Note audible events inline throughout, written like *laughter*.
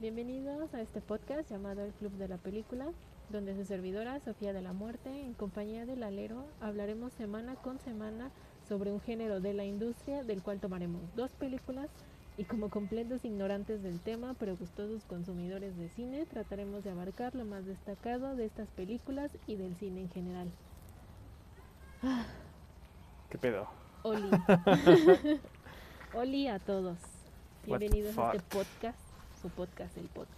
Bienvenidos a este podcast llamado El Club de la Película, donde su servidora, Sofía de la Muerte, en compañía del alero, hablaremos semana con semana sobre un género de la industria del cual tomaremos dos películas y como completos ignorantes del tema, pero gustosos consumidores de cine, trataremos de abarcar lo más destacado de estas películas y del cine en general. ¿Qué pedo? Oli. *laughs* Oli a todos. Bienvenidos a este podcast, su podcast, el podcast.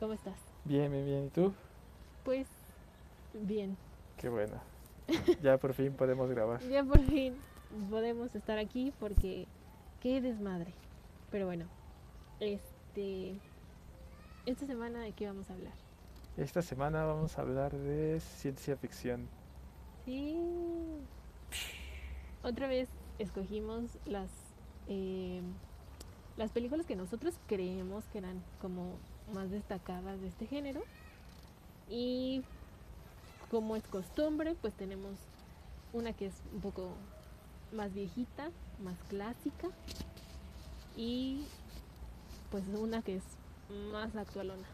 ¿Cómo estás? Bien, bien, bien. ¿Y tú? Pues bien. Qué bueno. Ya por fin podemos grabar. *laughs* Ya por fin podemos estar aquí porque qué desmadre. Pero bueno, este esta semana de qué vamos a hablar. Esta semana vamos a hablar de ciencia ficción. Sí. Otra vez escogimos las eh, las películas que nosotros creemos que eran como más destacadas de este género y como es costumbre pues tenemos una que es un poco más viejita, más clásica y pues una que es más actualona.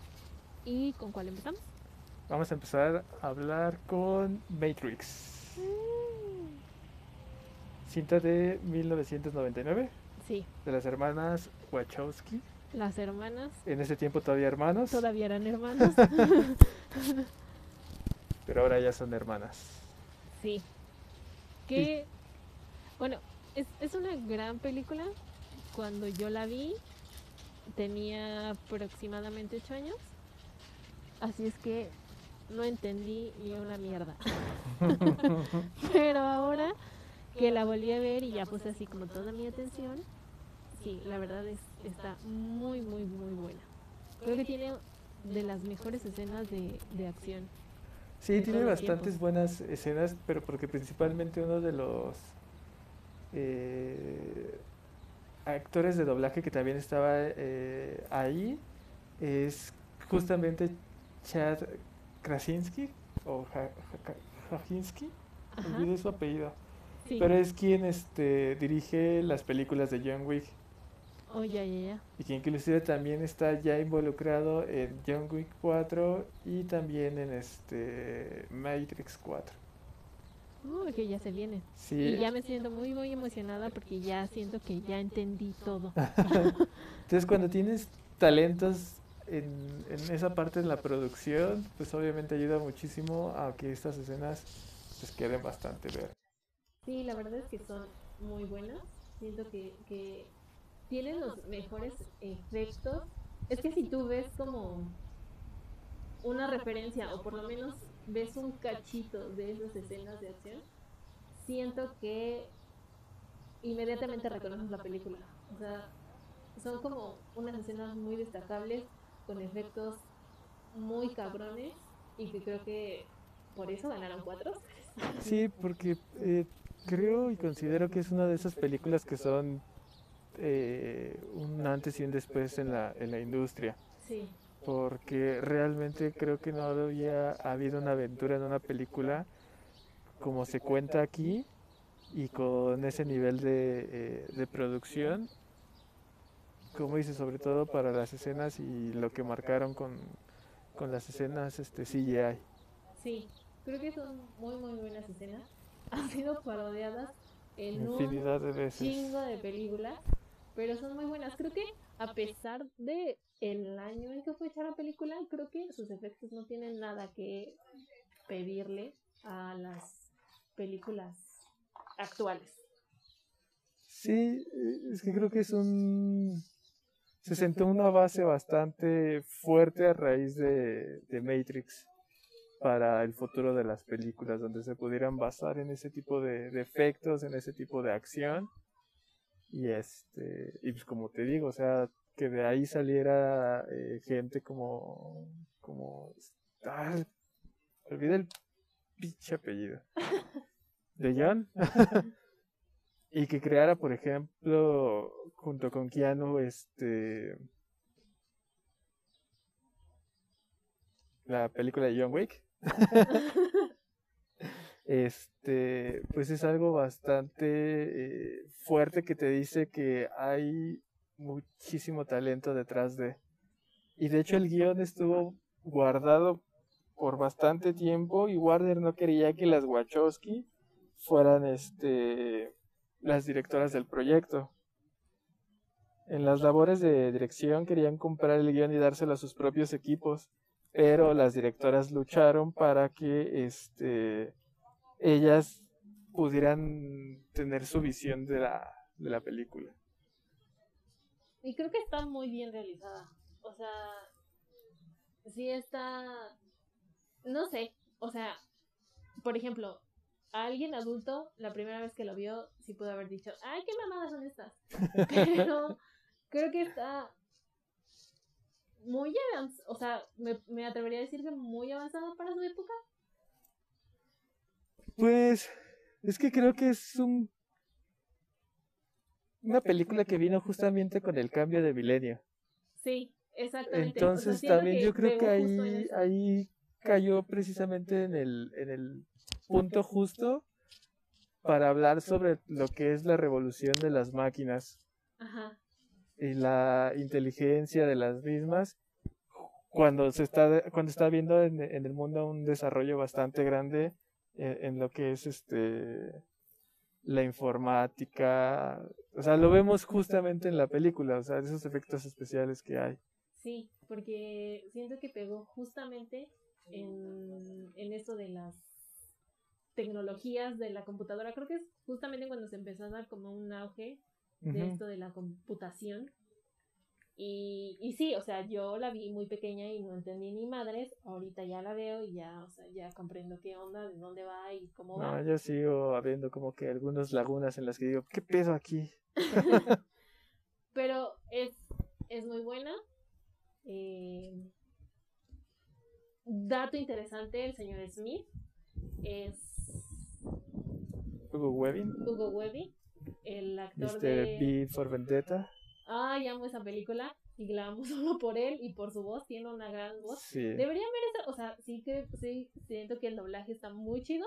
¿Y con cuál empezamos? Vamos a empezar a hablar con Matrix. Cinta de 1999 Sí, de las hermanas Wachowski. las hermanas En ese tiempo todavía hermanos, todavía eran hermanos. *laughs* pero ahora ya son hermanas. Sí. Que, bueno, es, es una gran película. Cuando yo la vi, tenía aproximadamente 8 años. Así es que no entendí ni una mierda. *laughs* Pero ahora que la volví a ver y ya puse así como toda mi atención, sí, la verdad es está muy, muy, muy buena. Creo que tiene de las mejores escenas de, de acción. Sí, de tiene bastantes buenas escenas, pero porque principalmente uno de los eh, actores de doblaje que también estaba eh, ahí es justamente Chad Krasinski o Ja- Ja- Krasinski, Ajá, olvidé su apellido, sí. pero es quien este, dirige las películas de John Wick Oh, ya, ya, ya. y que inclusive también está ya involucrado en John Wick 4 y también en este Matrix 4. Uh, que ya se viene. Sí, Y ya me siento muy, muy emocionada porque ya siento que ya entendí todo. *laughs* entonces cuando tienes talentos en, en esa parte de la producción, pues obviamente ayuda muchísimo a que estas escenas pues queden bastante ver. Sí, la verdad es que son muy buenas. Siento que, que tienen los mejores efectos. Es que si tú ves como una referencia o por lo menos ves un cachito de esas escenas de acción, siento que inmediatamente reconoces la película. O sea, son como unas escenas muy destacables con efectos muy cabrones y que creo que por eso ganaron cuatro. Sí, porque eh, creo y considero que es una de esas películas que son eh, un antes y un después en la, en la industria. Sí. porque realmente creo que no había habido una aventura en una película como se cuenta aquí y con ese nivel de, eh, de producción, como dice, sobre todo para las escenas y lo que marcaron con, con las escenas este, CGI. Sí, creo que son muy muy buenas escenas. *laughs* Han sido parodiadas en un Infinidad de veces. chingo de películas, pero son muy buenas. Creo que a pesar de el año en que fue hecha la película, creo que sus efectos no tienen nada que pedirle a las películas actuales. Sí, es que creo que es un... Se sentó una base bastante fuerte a raíz de, de Matrix para el futuro de las películas, donde se pudieran basar en ese tipo de, de efectos, en ese tipo de acción. Y este, y pues como te digo, o sea, que de ahí saliera eh, gente como, como, ah, olvidé el pinche apellido. *laughs* ¿De John? *laughs* y que creara, por ejemplo, junto con Keanu, este, la película de John Wick. *laughs* este, pues es algo bastante eh, fuerte que te dice que hay muchísimo talento detrás de. Y de hecho el guion estuvo guardado por bastante tiempo y Warner no quería que las Wachowski fueran este las directoras del proyecto. En las labores de dirección querían comprar el guion y dárselo a sus propios equipos, pero las directoras lucharon para que este ellas pudieran tener su visión de la, de la película. Y creo que está muy bien realizada. O sea, sí está, no sé, o sea, por ejemplo, a alguien adulto, la primera vez que lo vio, sí pudo haber dicho, ay, qué mamadas son estas. *laughs* Pero creo que está muy avanzado, o sea, me, me atrevería a decir que muy avanzado para su época. Pues es que creo que es un una película que vino justamente con el cambio de milenio. Sí, exactamente. Entonces también yo creo que ahí, ahí cayó precisamente en el, en el punto justo para hablar sobre lo que es la revolución de las máquinas Ajá. y la inteligencia de las mismas cuando se está cuando está viendo en, el mundo un desarrollo bastante grande en, lo que es este la informática o sea lo vemos justamente en la película o sea esos efectos especiales que hay sí porque siento que pegó justamente en, en esto de las tecnologías de la computadora. Creo que es justamente cuando se empezó a dar como un auge de esto de la computación. Y, y sí, o sea, yo la vi muy pequeña y no entendí ni madres. Ahorita ya la veo y ya, o sea, ya comprendo qué onda, de dónde va y cómo va. No, yo sigo habiendo como que algunas lagunas en las que digo, ¿qué peso aquí? *laughs* *laughs* Pero es, es muy buena. Eh, dato interesante, el señor Smith es Hugo Webbing. Hugo Webbing, el actor Mr. de B for Vendetta. Ay, amo esa película y la amo *laughs* solo por él y por su voz, tiene una gran voz. Sí. Deberían ver esa, o sea, sí que sí siento que el doblaje está muy chido,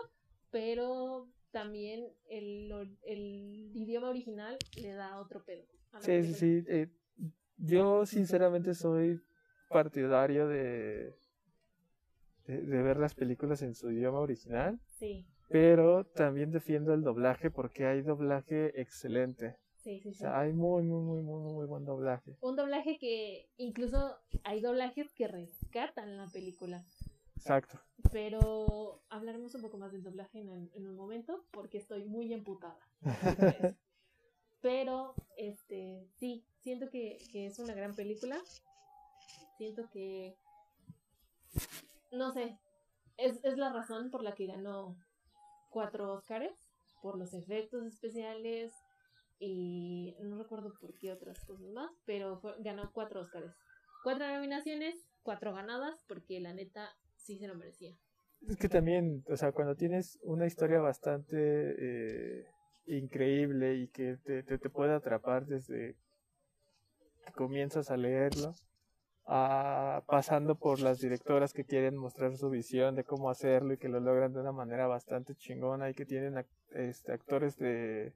pero también el, el idioma original le da otro pedo. Sí, sí, sí, eh, yo sinceramente soy partidario de, de, ver las películas en su idioma original. Sí. Pero también defiendo el doblaje porque hay doblaje excelente. Sí, sí, sí. O sea, hay muy, muy, muy, muy, muy buen doblaje. Un doblaje que incluso hay doblajes que rescatan la película. Exacto. Pero hablaremos un poco más del doblaje en, en un momento porque estoy muy emputada. *laughs* Pero, este, sí, siento que, que es una gran película. Siento que no sé, es, es la razón por la que ganó cuatro Oscars, por los efectos especiales y no recuerdo por qué otras cosas más, pero ganó cuatro Oscars. Cuatro nominaciones, cuatro ganadas, porque la neta sí se lo merecía. Es que también, o sea, cuando tienes una historia bastante eh, increíble y que te, te, te puede atrapar desde que comienzas a leerlo, pasando por las directoras que quieren mostrar su visión de cómo hacerlo y que lo logran de una manera bastante chingona y que tienen este, actores de,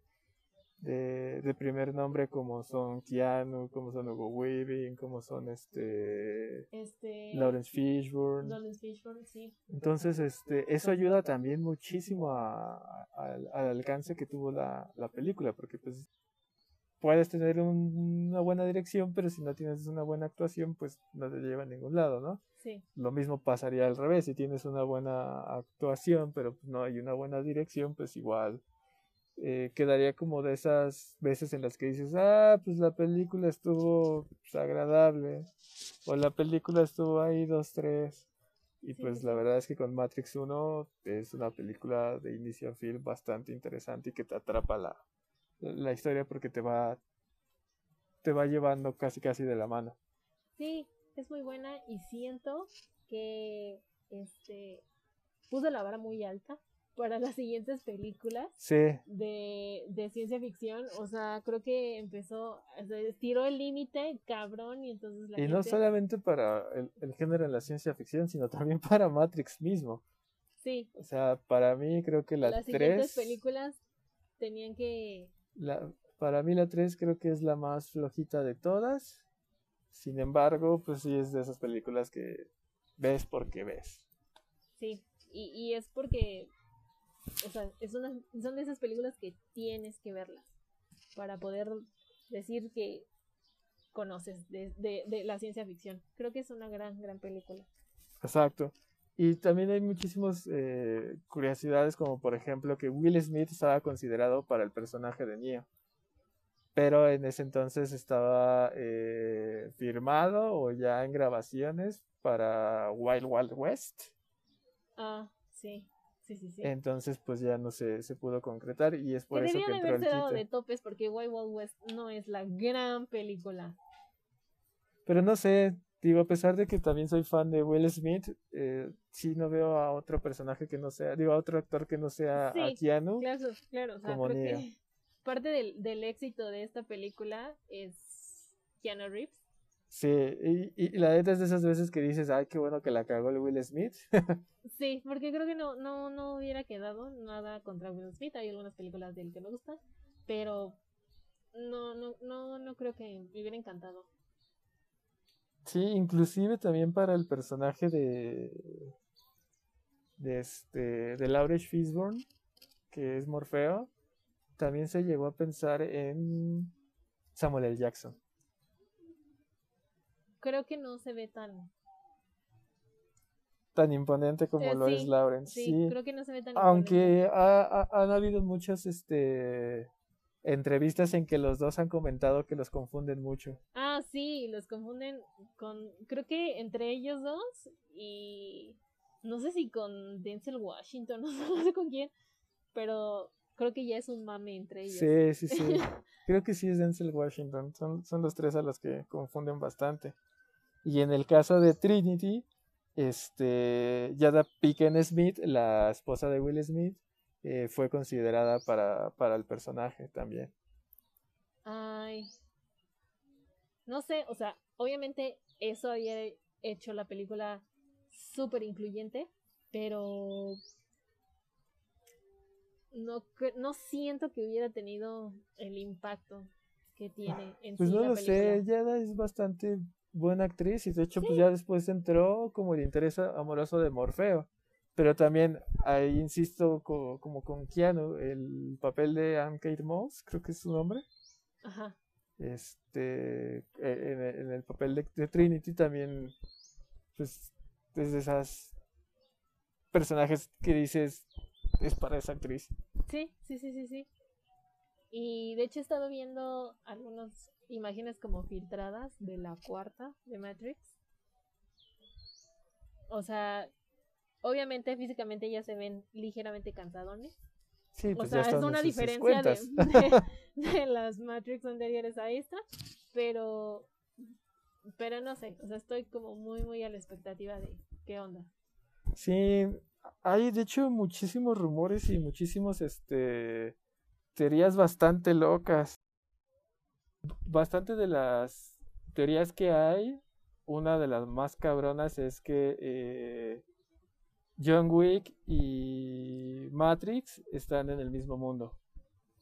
de, primer nombre como son Keanu, como son Hugo Weaving, como son este, este Lawrence Fishburne. sí. Entonces, este, eso ayuda también muchísimo al alcance que tuvo la, la película, porque pues puedes tener una buena dirección, pero si no tienes una buena actuación, pues no te lleva a ningún lado, ¿no? Sí. Lo mismo pasaría al revés, si tienes una buena actuación, pero no hay una buena dirección, pues igual eh, quedaría como de esas veces en las que dices, ah, pues la película estuvo pues, agradable, o la película estuvo ahí dos, tres. Y pues la verdad es que con Matrix 1 es una película de inicio a fin bastante interesante y que te atrapa la, la historia porque te va te va llevando casi casi de la mano. Sí, es muy buena y siento que este puso la vara muy alta para las siguientes películas de, de, ciencia ficción. O sea, creo que empezó, estiró el límite, cabrón, y entonces la Y no solamente para el, el, género en la ciencia ficción, sino también para Matrix mismo. Sí. O sea, para mí creo que las, las tres... películas tenían que la, Para mí la 3 creo que es la más flojita de todas. Sin embargo, pues sí es de esas películas que ves porque ves. Sí, y, y es porque, o sea, es una, son de esas películas que tienes que verlas para poder decir que conoces de, de, de la ciencia ficción. Creo que es una gran, gran película. Exacto. Y también hay muchísimas eh, curiosidades, como por ejemplo que Will Smith estaba considerado para el personaje de Neo. Pero en ese entonces estaba eh, firmado o ya en grabaciones para Wild Wild West. Ah, sí. Sí, sí, sí. Entonces, pues ya no se, se pudo concretar y es por que eso que entró el haberse dado quite. de topes porque Wild Wild West no es la gran película. Pero no sé, digo, a pesar de que también soy fan de Will Smith, eh, sí no veo a otro personaje que no sea, digo, a otro actor que no sea a Keanu. Claro, claro. O sea, Como creo que *laughs* parte del, del éxito de esta película es Keanu Reeves. Sí, y, y la neta es de esas veces que dices, ay, qué bueno que la cagó el Will Smith. *laughs* Sí, porque creo que no, no, no hubiera quedado nada contra Will Smith. Hay algunas películas de él que me gustan, pero no, no, no, no creo que me hubiera encantado. Sí, inclusive también para el personaje de de este de Laurence Fishburne, que es Morfeo, también se llegó a pensar en Samuel L. Jackson. Creo que no se ve tan. Tan imponente como Eh, lo es Lawrence. Sí, Sí, creo que no se ve tan. aunque ha- ha- han habido muchas este entrevistas en que los dos han comentado que los confunden mucho. Ah, sí, los confunden con. Creo que entre ellos dos y. No sé si con Denzel Washington, *laughs* no sé con quién, pero creo que ya es un mame entre ellos. Sí, sí, sí. *laughs* Creo que sí es Denzel Washington. Son, son los tres a los que confunden bastante. Y en el caso de Trinity, este, Yada Picken Smith, la esposa de Will Smith, eh, fue considerada para, para el personaje también. Ay. No sé, o sea, obviamente eso había hecho la película súper incluyente, pero no, no siento que hubiera tenido el impacto que tiene en Pues sí no la lo sé. Yada es bastante buena actriz y de hecho pues ya después entró como el interés amoroso de Morfeo. Pero también ahí insisto co- como con Keanu, el papel de Anne Kate Moss, creo que es su nombre. Ajá. este eh, en, el- en el papel de, de Trinity también pues es de esas personajes que dices es para esa actriz Sí, sí, sí, sí, sí. Y de hecho he estado viendo algunas imágenes como filtradas de la cuarta de Matrix. O sea, obviamente físicamente ya se ven ligeramente cansadones. sí O pues sea, ya es una diferencia de, 50. de- *laughs* de las Matrix anteriores a esta, pero pero no sé, o sea, estoy como muy muy a la expectativa de qué onda. sí hay de hecho muchísimos rumores y muchísimos este teorías bastante locas bastante de las teorías que hay una de las más cabronas es que eh, John Wick y Matrix están en el mismo mundo.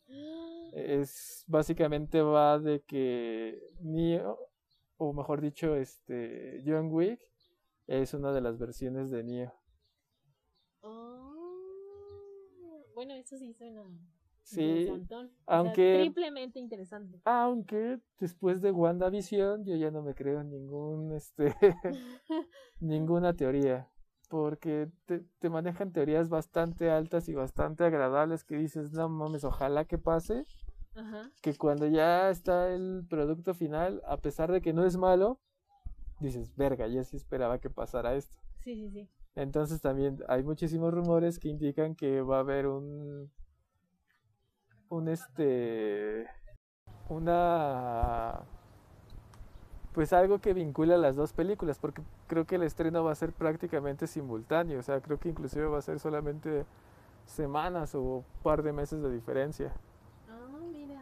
*gasps* Es básicamente va de que Neo, o mejor dicho, este John Wick es una de las versiones de Neo. Oh, bueno, eso sí suena Sí, interesantón. O sea, aunque- triplemente interesante. aunque después de WandaVision yo ya no me creo en ningún este *laughs* ninguna teoría, porque te, te manejan teorías bastante altas y bastante agradables que dices, no mames, ojalá que pase. Ajá. que cuando ya está el producto final, a pesar de que no es malo, dices, verga, ya sí esperaba que pasara esto. Sí, sí, sí. Entonces también hay muchísimos rumores que indican que va a haber un un este una pues algo que vincula las dos películas, porque creo que el estreno va a ser prácticamente simultáneo, o sea, creo que inclusive va a ser solamente semanas o par de meses de diferencia. Ah, mira.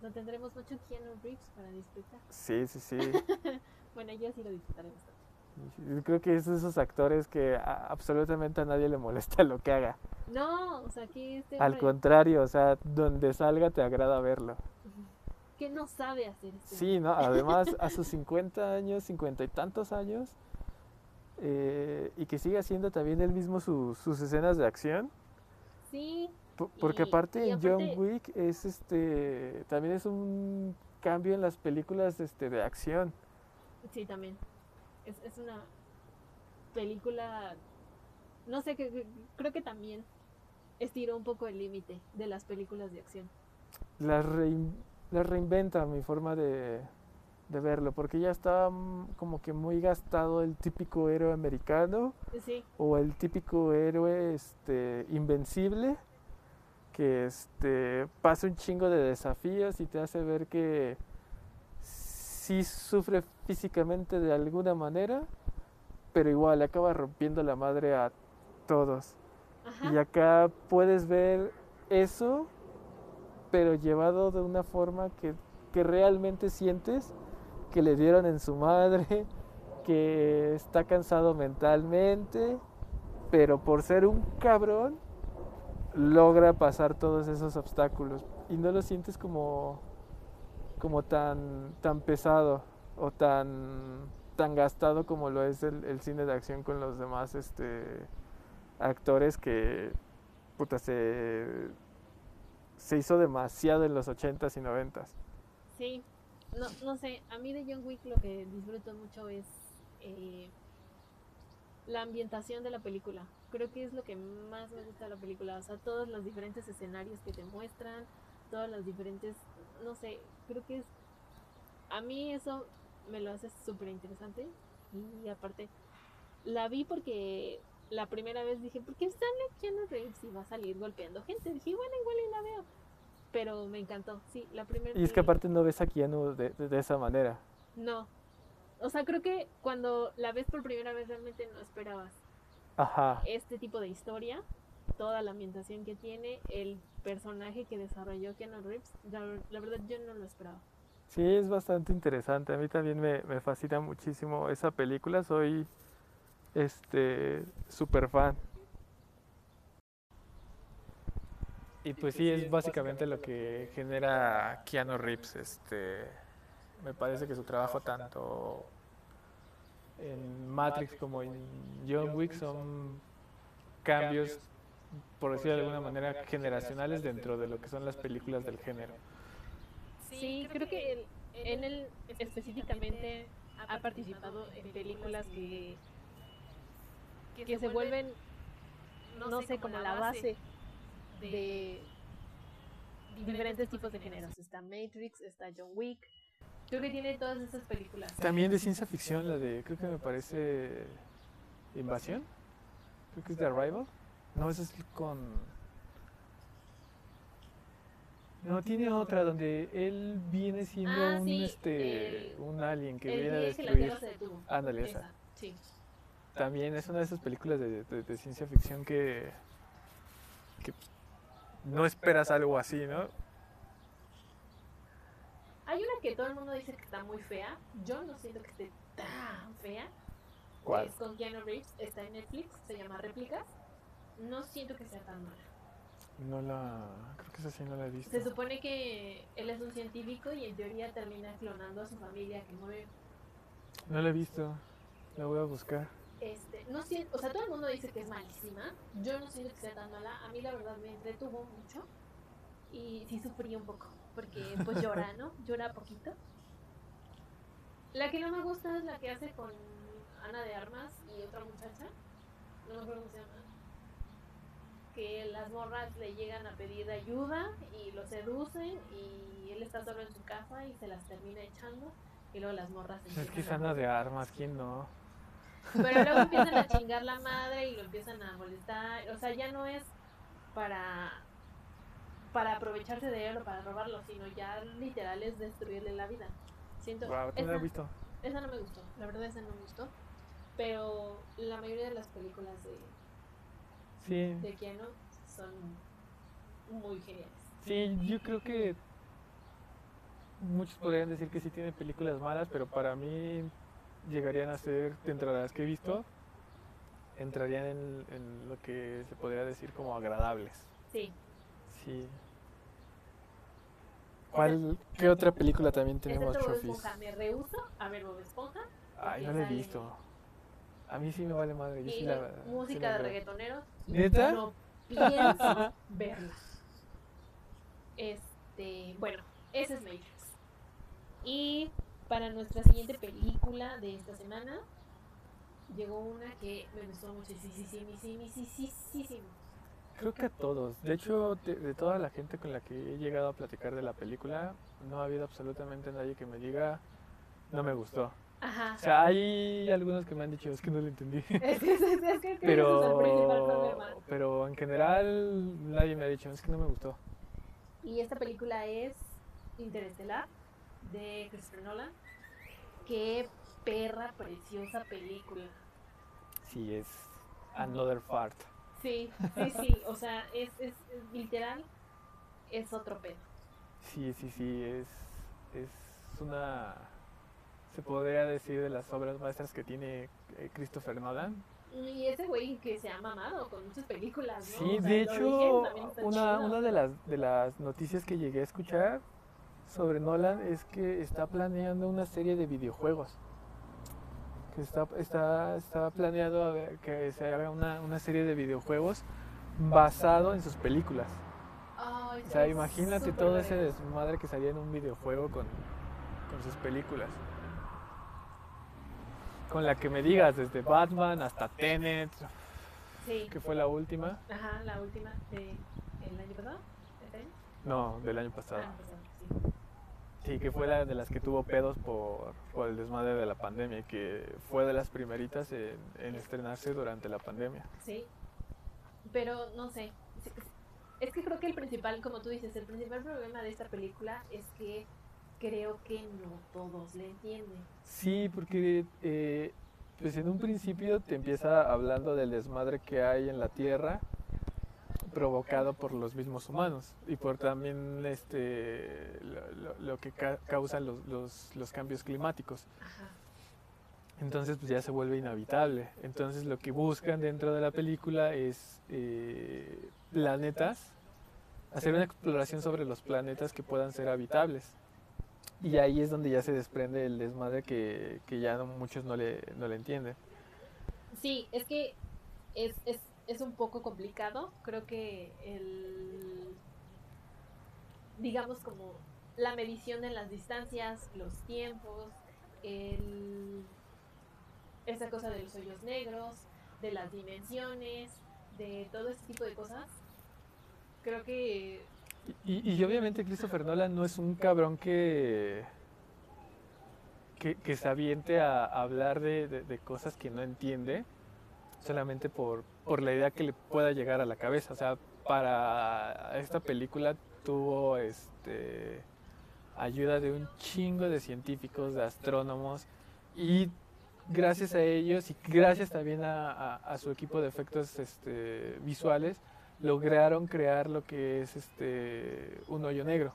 No tendremos mucho Keanu Reeves para disfrutar. Sí, sí, sí. *laughs* Bueno, yo sí lo disfrutaré bastante. Yo Creo que es de esos actores que absolutamente a nadie le molesta lo que haga. No, o sea, aquí este Al contrario, o sea, donde salga te agrada verlo. que no sabe hacer esto. Sí, ¿no? Además, a *laughs* sus 50 años, 50 y tantos años, eh, y que sigue haciendo también él mismo su- sus escenas de acción. Sí, po- Porque Y- aparte y John Wick es este también es un cambio en las películas este, de acción. sí, también. Es, es una película, no sé, que- creo que también estiró un poco el límite de las películas de acción. Las, rein- las reinventa mi forma de, de verlo, porque ya está mm, como que muy gastado el típico héroe americano Sí, o el típico héroe este, invencible que este, pasa un chingo de desafíos y te hace ver que sí sufre físicamente de alguna manera, pero igual acaba rompiendo la madre a todos. Y acá puedes ver eso, pero llevado de una forma que, que realmente sientes que le dieron en su madre, *laughs* que está cansado mentalmente, pero por ser un cabrón logra pasar todos esos obstáculos. Y no lo sientes como como tan tan pesado o tan tan gastado como lo es el, el cine de acción con los demás este actores que puta se se hizo demasiado en los 80s y 90s. Sí, no, no sé, a mí de John Wick lo que disfruto mucho es eh, la ambientación de la película. Creo que es lo que más me gusta de la película, o sea, todos los diferentes escenarios que te muestran, todos los diferentes, no sé, creo que es, a mí eso me lo hace súper interesante y aparte, la vi porque la primera vez dije, ¿por qué sale Keanu Reeves y va a salir golpeando gente? Dije, bueno, igual y la veo. Pero me encantó, sí, la primera Y es que aparte no ves a Keanu de, de- de esa manera. No. O sea, creo que cuando la ves por primera vez realmente no esperabas Ajá. este tipo de historia, toda la ambientación que tiene, el personaje que desarrolló Keanu Reeves, la, la verdad yo no lo esperaba. Sí, es bastante interesante. A mí también me, me fascina muchísimo esa película. Soy este súper fan. Y pues sí, es básicamente lo que genera Keanu Reeves. Este, me parece que su trabajo tanto en Matrix como en John Wick son cambios, por decirlo de alguna manera, generacionales dentro de lo que son las películas del género. Sí, creo que en él específicamente ha participado en películas que, que se vuelven, no sé, como la base de diferentes tipos de géneros. Está Matrix, está John Wick. Creo que tiene todas esas películas. También de ciencia ficción, la de, creo que me parece Invasión. Creo que es de Arrival. No, esa es con... No, tiene otra donde él viene siendo Ah, un, sí, este, el- un alien que El viene a día que la destruir. Tierra se detuvo. Ándale, esa. Esa, sí. También es una de esas películas de, de- de ciencia ficción que, que no esperas algo así, ¿no? Hay una que todo el mundo dice que está muy fea. Yo no siento que esté tan fea. ¿Cuál? Es con Keanu Reeves. Está en Netflix. Se llama Réplicas. No siento que sea tan mala. No la... Creo que esa sí no la he visto. Se supone que él es un científico y en teoría termina clonando a su familia que muere. No la he visto. La voy a buscar. Este, no siento, o sea, todo el mundo dice que es malísima. Yo no siento que sea tan mala. A mí la verdad me entretuvo mucho. Y sí sufrí un poco. Porque pues *laughs* llora, ¿no? Llora poquito. La que no me gusta es la que hace con Ana de Armas y otra muchacha. No me acuerdo cómo se llama. Que las morras le llegan a pedir ayuda y lo seducen y él está solo en su casa y se las termina echando. Y luego las morras Es que es Ana de Armas, ¿quién no? Pero luego empiezan a chingar la madre y lo empiezan a molestar. O sea, ya no es para para aprovecharse de él o para robarlo, sino ya literal es destruirle la vida. Siento, Wow, no esa, visto. esa no me gustó, la verdad esa no me gustó. Pero la mayoría de las películas de, Sí, de Keanu son muy geniales. sí, yo creo que muchos podrían decir que sí tiene películas malas, pero para mí llegarían a ser, dentro de las que he visto, entrarían en, en lo que se podría decir como agradables. Sí. Sí. ¿Cuál, ¿Qué otra película también tenemos, Chofis? Me rehuso a ver Bob Esponja. Ay, no la he sale- visto. A mí sí me vale madre. Yo sí y la, sí música la de reggaetoneros. ¿Neta? No pienso *laughs* verla. Este, bueno, esa es Matrix. Y para nuestra siguiente película de esta semana, llegó una que me gustó muchísimo. Creo que a todos. De hecho, de, de toda la gente con la que he llegado a platicar de la película, no ha habido absolutamente nadie que me diga no me gustó. Ajá. O sea, hay algunos que me han dicho es que no lo entendí. *laughs* Es que, es, es que es Pero, problema. pero en general nadie me ha dicho es que no me gustó. Y esta película es Interestelar de Christopher Nolan. Qué perra preciosa película. Sí, es Another Fart. Sí, sí, sí. O sea, es, es, es literal, es otro pedo. Sí, sí, sí, es, es una, se podría decir, de las obras maestras que tiene eh, Christopher Nolan. Y ese güey que se ha mamado con muchas películas, ¿no? Sí, O sea, de hecho, una, chido. una de, las, de las noticias que llegué a escuchar sobre Nolan es que está planeando una serie de videojuegos. Que está, está, está planeado a ver que se haga una, una serie de videojuegos basado en sus películas. O sea, imagínate todo ese desmadre que salía en un videojuego con, con sus películas. Con la que me digas, desde Batman hasta Tenet, Sí. que fue la última. Ajá, la última de el año pasado. No, del año pasado. Ah, pasado, sí. Que fue la de las que tuvo pedos por, por el desmadre de la pandemia y que fue de las primeritas en, en estrenarse durante la pandemia. Sí. Pero no sé. Es- Es que creo que el principal, como tú dices, el principal problema de esta película es que creo que no todos le entienden. Sí, porque eh, pues en un principio te empieza hablando del desmadre que hay en la Tierra provocado por los mismos humanos y por también este lo, que ca- causan los, los- los cambios climáticos. Entonces pues ya se vuelve inhabitable. Entonces lo que buscan dentro de la película es eh, planetas, hacer una exploración sobre los planetas que puedan ser habitables. Y ahí es donde ya se desprende el desmadre que, que ya no- muchos no le, no le entienden. Sí, es que es, es, es un poco complicado. Creo que el. digamos, como la medición de las distancias, los tiempos, el, esa cosa de los hoyos negros, de las dimensiones, de todo ese tipo de cosas. Creo que. Y, y obviamente Christopher Nolan no es un cabrón que, que, que se aviente a hablar de, de- de cosas que no entiende solamente por, por la idea que le pueda llegar a la cabeza. O sea, para esta película tuvo este ayuda de un chingo de científicos, de astrónomos y gracias a ellos y gracias también a, a- a su equipo de efectos este, visuales lograron crear lo que es este un hoyo negro.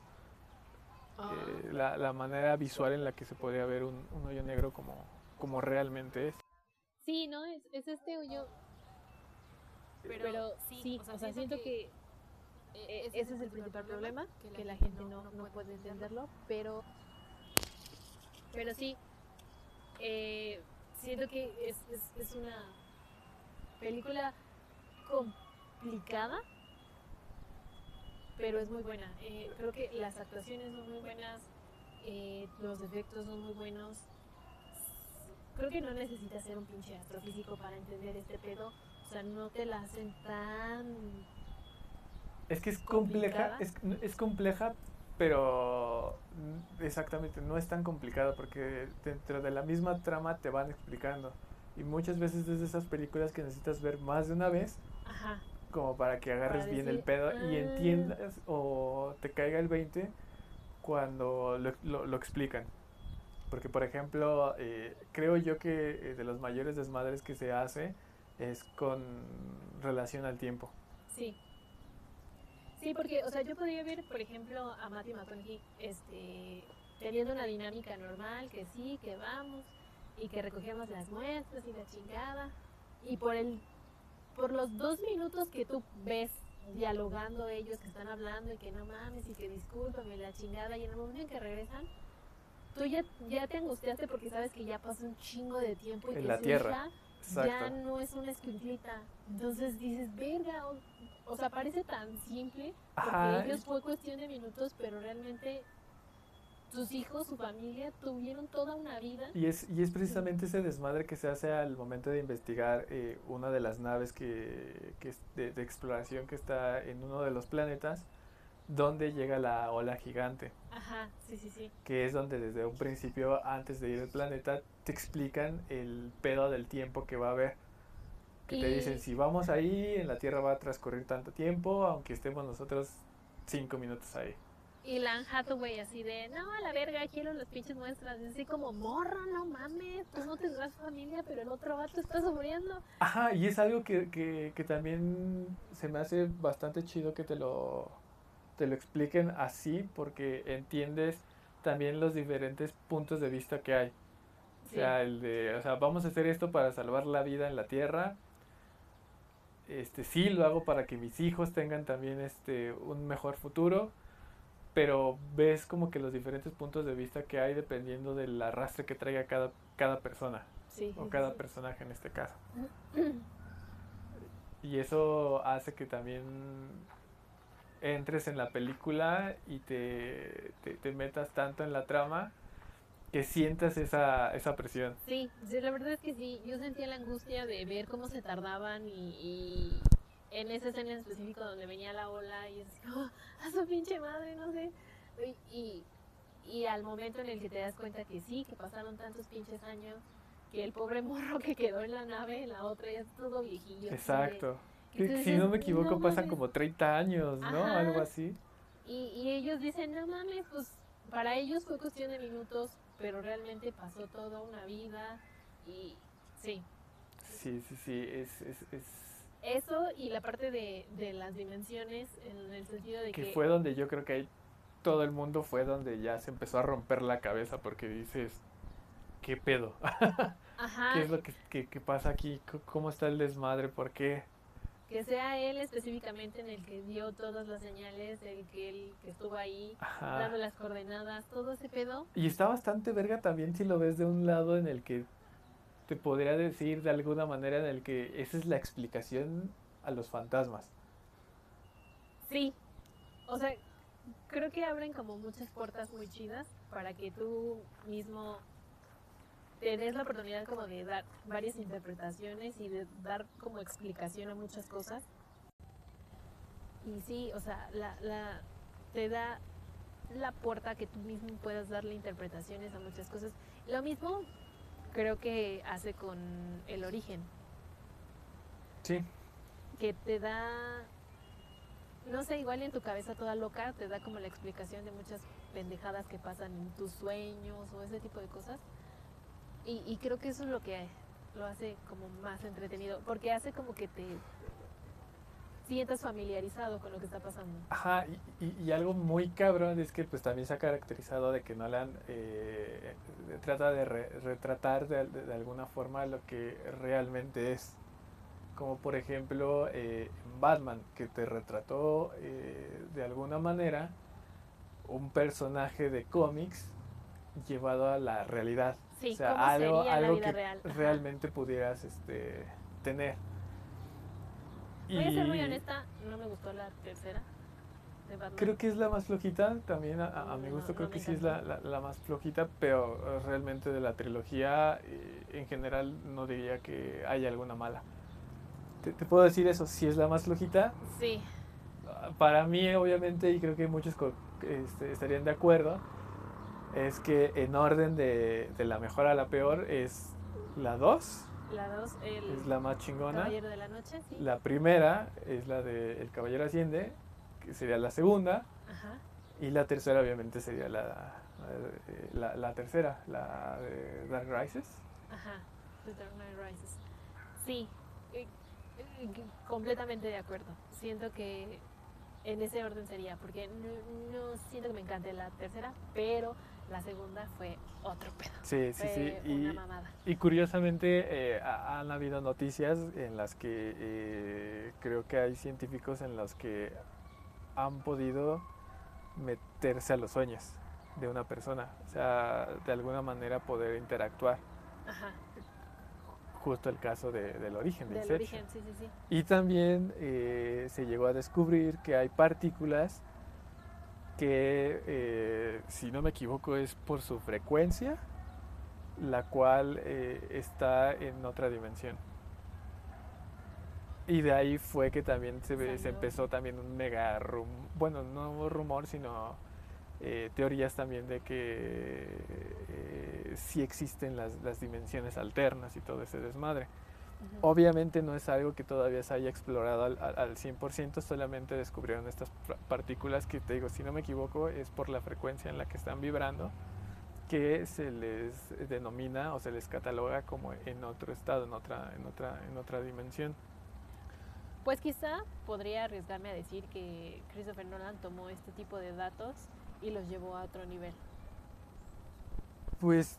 ah, Eh, la, la manera visual en la que se podría ver un, un hoyo negro como, como realmente es. Sí, no, es, es este hoyo. Pero, sí, o sea, siento que, eh, ese es el principal problema, que la gente no, no puede entenderlo, pero, pero sí, eh, siento que es, es, es una película complicada, pero es muy buena. Eh, creo que las actuaciones son muy buenas, eh, los efectos son muy buenos. Creo que no necesitas ser un pinche astrofísico para entender este pedo. O sea, no te la hacen tan Es que es compleja, es, es compleja, pero exactamente no es tan complicada porque dentro de la misma trama te van explicando. Y muchas veces es de esas películas que necesitas ver más de una vez Ajá. como para que agarres Para bien el pedo y "Ah". entiendas o te caiga el 20 cuando lo, lo- lo explican. Porque, por ejemplo, eh, creo yo que eh, de los mayores desmadres que se hace es con relación al tiempo. Sí. Sí, porque, o sea, yo podría ver, por ejemplo, a Matthew McConaughey este, teniendo una dinámica normal, que sí, que vamos, y que recogemos las muestras y la chingada. Y por el por los dos minutos que tú ves dialogando ellos, que están hablando y que no mames y que discúlpame la chingada, y en el momento en que regresan, tú ya, ya te angustiaste porque sabes que ya pasó un chingo de tiempo y En que la tierra. hija ya no es una escuinclita. Entonces dices, verga, o, o sea, parece tan simple, porque Ajá, ellos fue cuestión de minutos, pero realmente sus hijos, su familia, tuvieron toda una vida. Y es, y es precisamente ese desmadre que se hace al momento de investigar eh, una de las naves que, que de exploración que está en uno de los planetas, donde llega la ola gigante, Ajá, sí, sí, sí. que es donde desde un principio, antes de ir al planeta, te explican el pedo del tiempo que va a haber. Que te Y- dicen, si vamos ahí, en la Tierra va a transcurrir tanto tiempo, aunque estemos nosotros cinco minutos ahí. Y Lan Hathaway así de, no, a la verga, quiero las pinches muestras. Y así como, morra, no mames, tú no tendrás familia, pero el otro vato está sufriendo. Ajá, y es algo que, que, que también se me hace bastante chido que te lo, te lo expliquen así, porque entiendes también los diferentes puntos de vista que hay. O Sí. sea, el de, o sea, vamos a hacer esto para salvar la vida en la Tierra. Este, sí, lo hago para que mis hijos tengan también este, un mejor futuro, pero ves como que los diferentes puntos de vista que hay dependiendo del arrastre que traiga cada, cada persona Sí. o cada personaje en este caso. *clears throat* Y eso hace que también entres en la película y te, te, te metas tanto en la trama que sientas esa, esa presión. Sí, sí, la verdad es que sí, yo sentía la angustia de ver cómo se tardaban y, y en esa escena en específico donde venía la ola y es "Oh, a su pinche madre, no sé. Y, y, y al momento en el que te das cuenta que sí, que pasaron tantos pinches años, que el pobre morro que quedó en la nave, en la otra, ya está todo viejillo. Exacto. Si no me equivoco "No pasan mames". como 30 años, ¿no? Ajá. Algo así. Y, y ellos dicen, no mames, pues para ellos fue cuestión de minutos, pero realmente pasó toda una vida y sí, Sí, sí, sí, es, es, es Eso y la parte de, de las dimensiones en el sentido de que... que fue donde yo creo que ahí todo el mundo fue donde ya se empezó a romper la cabeza porque dices, ¿qué pedo? *laughs* Ajá, ¿Qué es lo que, que- que pasa aquí? ¿Cómo está el desmadre? ¿Por qué? Que sea él específicamente en el que dio todas las señales, el que él que estuvo ahí Ajá. dando las coordenadas, todo ese pedo. Y está bastante verga también si lo ves de un lado en el que te podría decir de alguna manera en el que esa es la explicación a los fantasmas. Sí, o sea, creo que abren como muchas puertas muy chidas para que tú mismo te des la oportunidad como de dar varias interpretaciones y de dar como explicación a muchas cosas. Y sí, o sea, la, la, te da la puerta que tú mismo puedas darle interpretaciones a muchas cosas. Lo mismo creo que hace con el origen Sí, que te da, no sé, igual en tu cabeza toda loca, te da como la explicación de muchas pendejadas que pasan en tus sueños o ese tipo de cosas. Y, y creo que eso es lo que lo hace como más entretenido, porque hace como que te sientas familiarizado con lo que está pasando. Ajá, y, algo muy cabrón es que pues también se ha caracterizado de que Nolan eh, trata de re- retratar de, de- alguna forma lo que realmente es. Como por ejemplo eh, Batman, que te retrató eh, de alguna manera un personaje de cómics llevado a la realidad. Sí, o sea, ¿cómo algo, sería la algo vida que real? Realmente pudieras este, tener. Voy a ser muy honesta, no me gustó la tercera de Batman. Creo que es la más flojita, también a, mi gusto no creo que sí es la, la- la más flojita, pero eh, realmente de la trilogía eh, en general no diría que haya alguna mala. Te, te puedo decir eso, si es la más flojita, Sí, ah, para mí obviamente, y creo que muchos este, estarían de acuerdo, es que en orden de, de la mejor a la peor es la 2, la dos, el es la más chingona. Caballero de la Noche, sí. La primera es la de El Caballero Asciende, que sería la segunda. Ajá. Y la tercera obviamente sería la, la, tercera, la de Dark Rises. Ajá, The Dark Knight Rises. Sí, eh, eh, completamente de acuerdo. Siento que en ese orden sería, porque no, no siento que me encante la tercera, pero la segunda fue otro pedo. Sí, sí, sí. Mamada. Y curiosamente eh, ha- han habido noticias en las que eh, creo que hay científicos en los que han podido meterse a los sueños de una persona, o sea, de alguna manera poder interactuar. Ajá, Justo el caso de- del origen de del Inception. origen, sí, sí, sí. Y también eh, se llegó a descubrir que hay partículas que, eh, si no me equivoco, es por su frecuencia, la cual eh, está en otra dimensión. Y de ahí fue que también se, empezó también un mega rum, bueno, no rumor, sino eh, teorías también de que eh, sí existen las, las dimensiones alternas y todo ese desmadre. Obviamente no es algo que todavía se haya explorado al, al- al 100%, solamente descubrieron estas partículas que te digo, si no me equivoco, es por la frecuencia en la que están vibrando que se les denomina o se les cataloga como en otro estado, en otra, en otra, en otra dimensión. Pues quizá podría arriesgarme a decir que Christopher Nolan tomó este tipo de datos y los llevó a otro nivel. Pues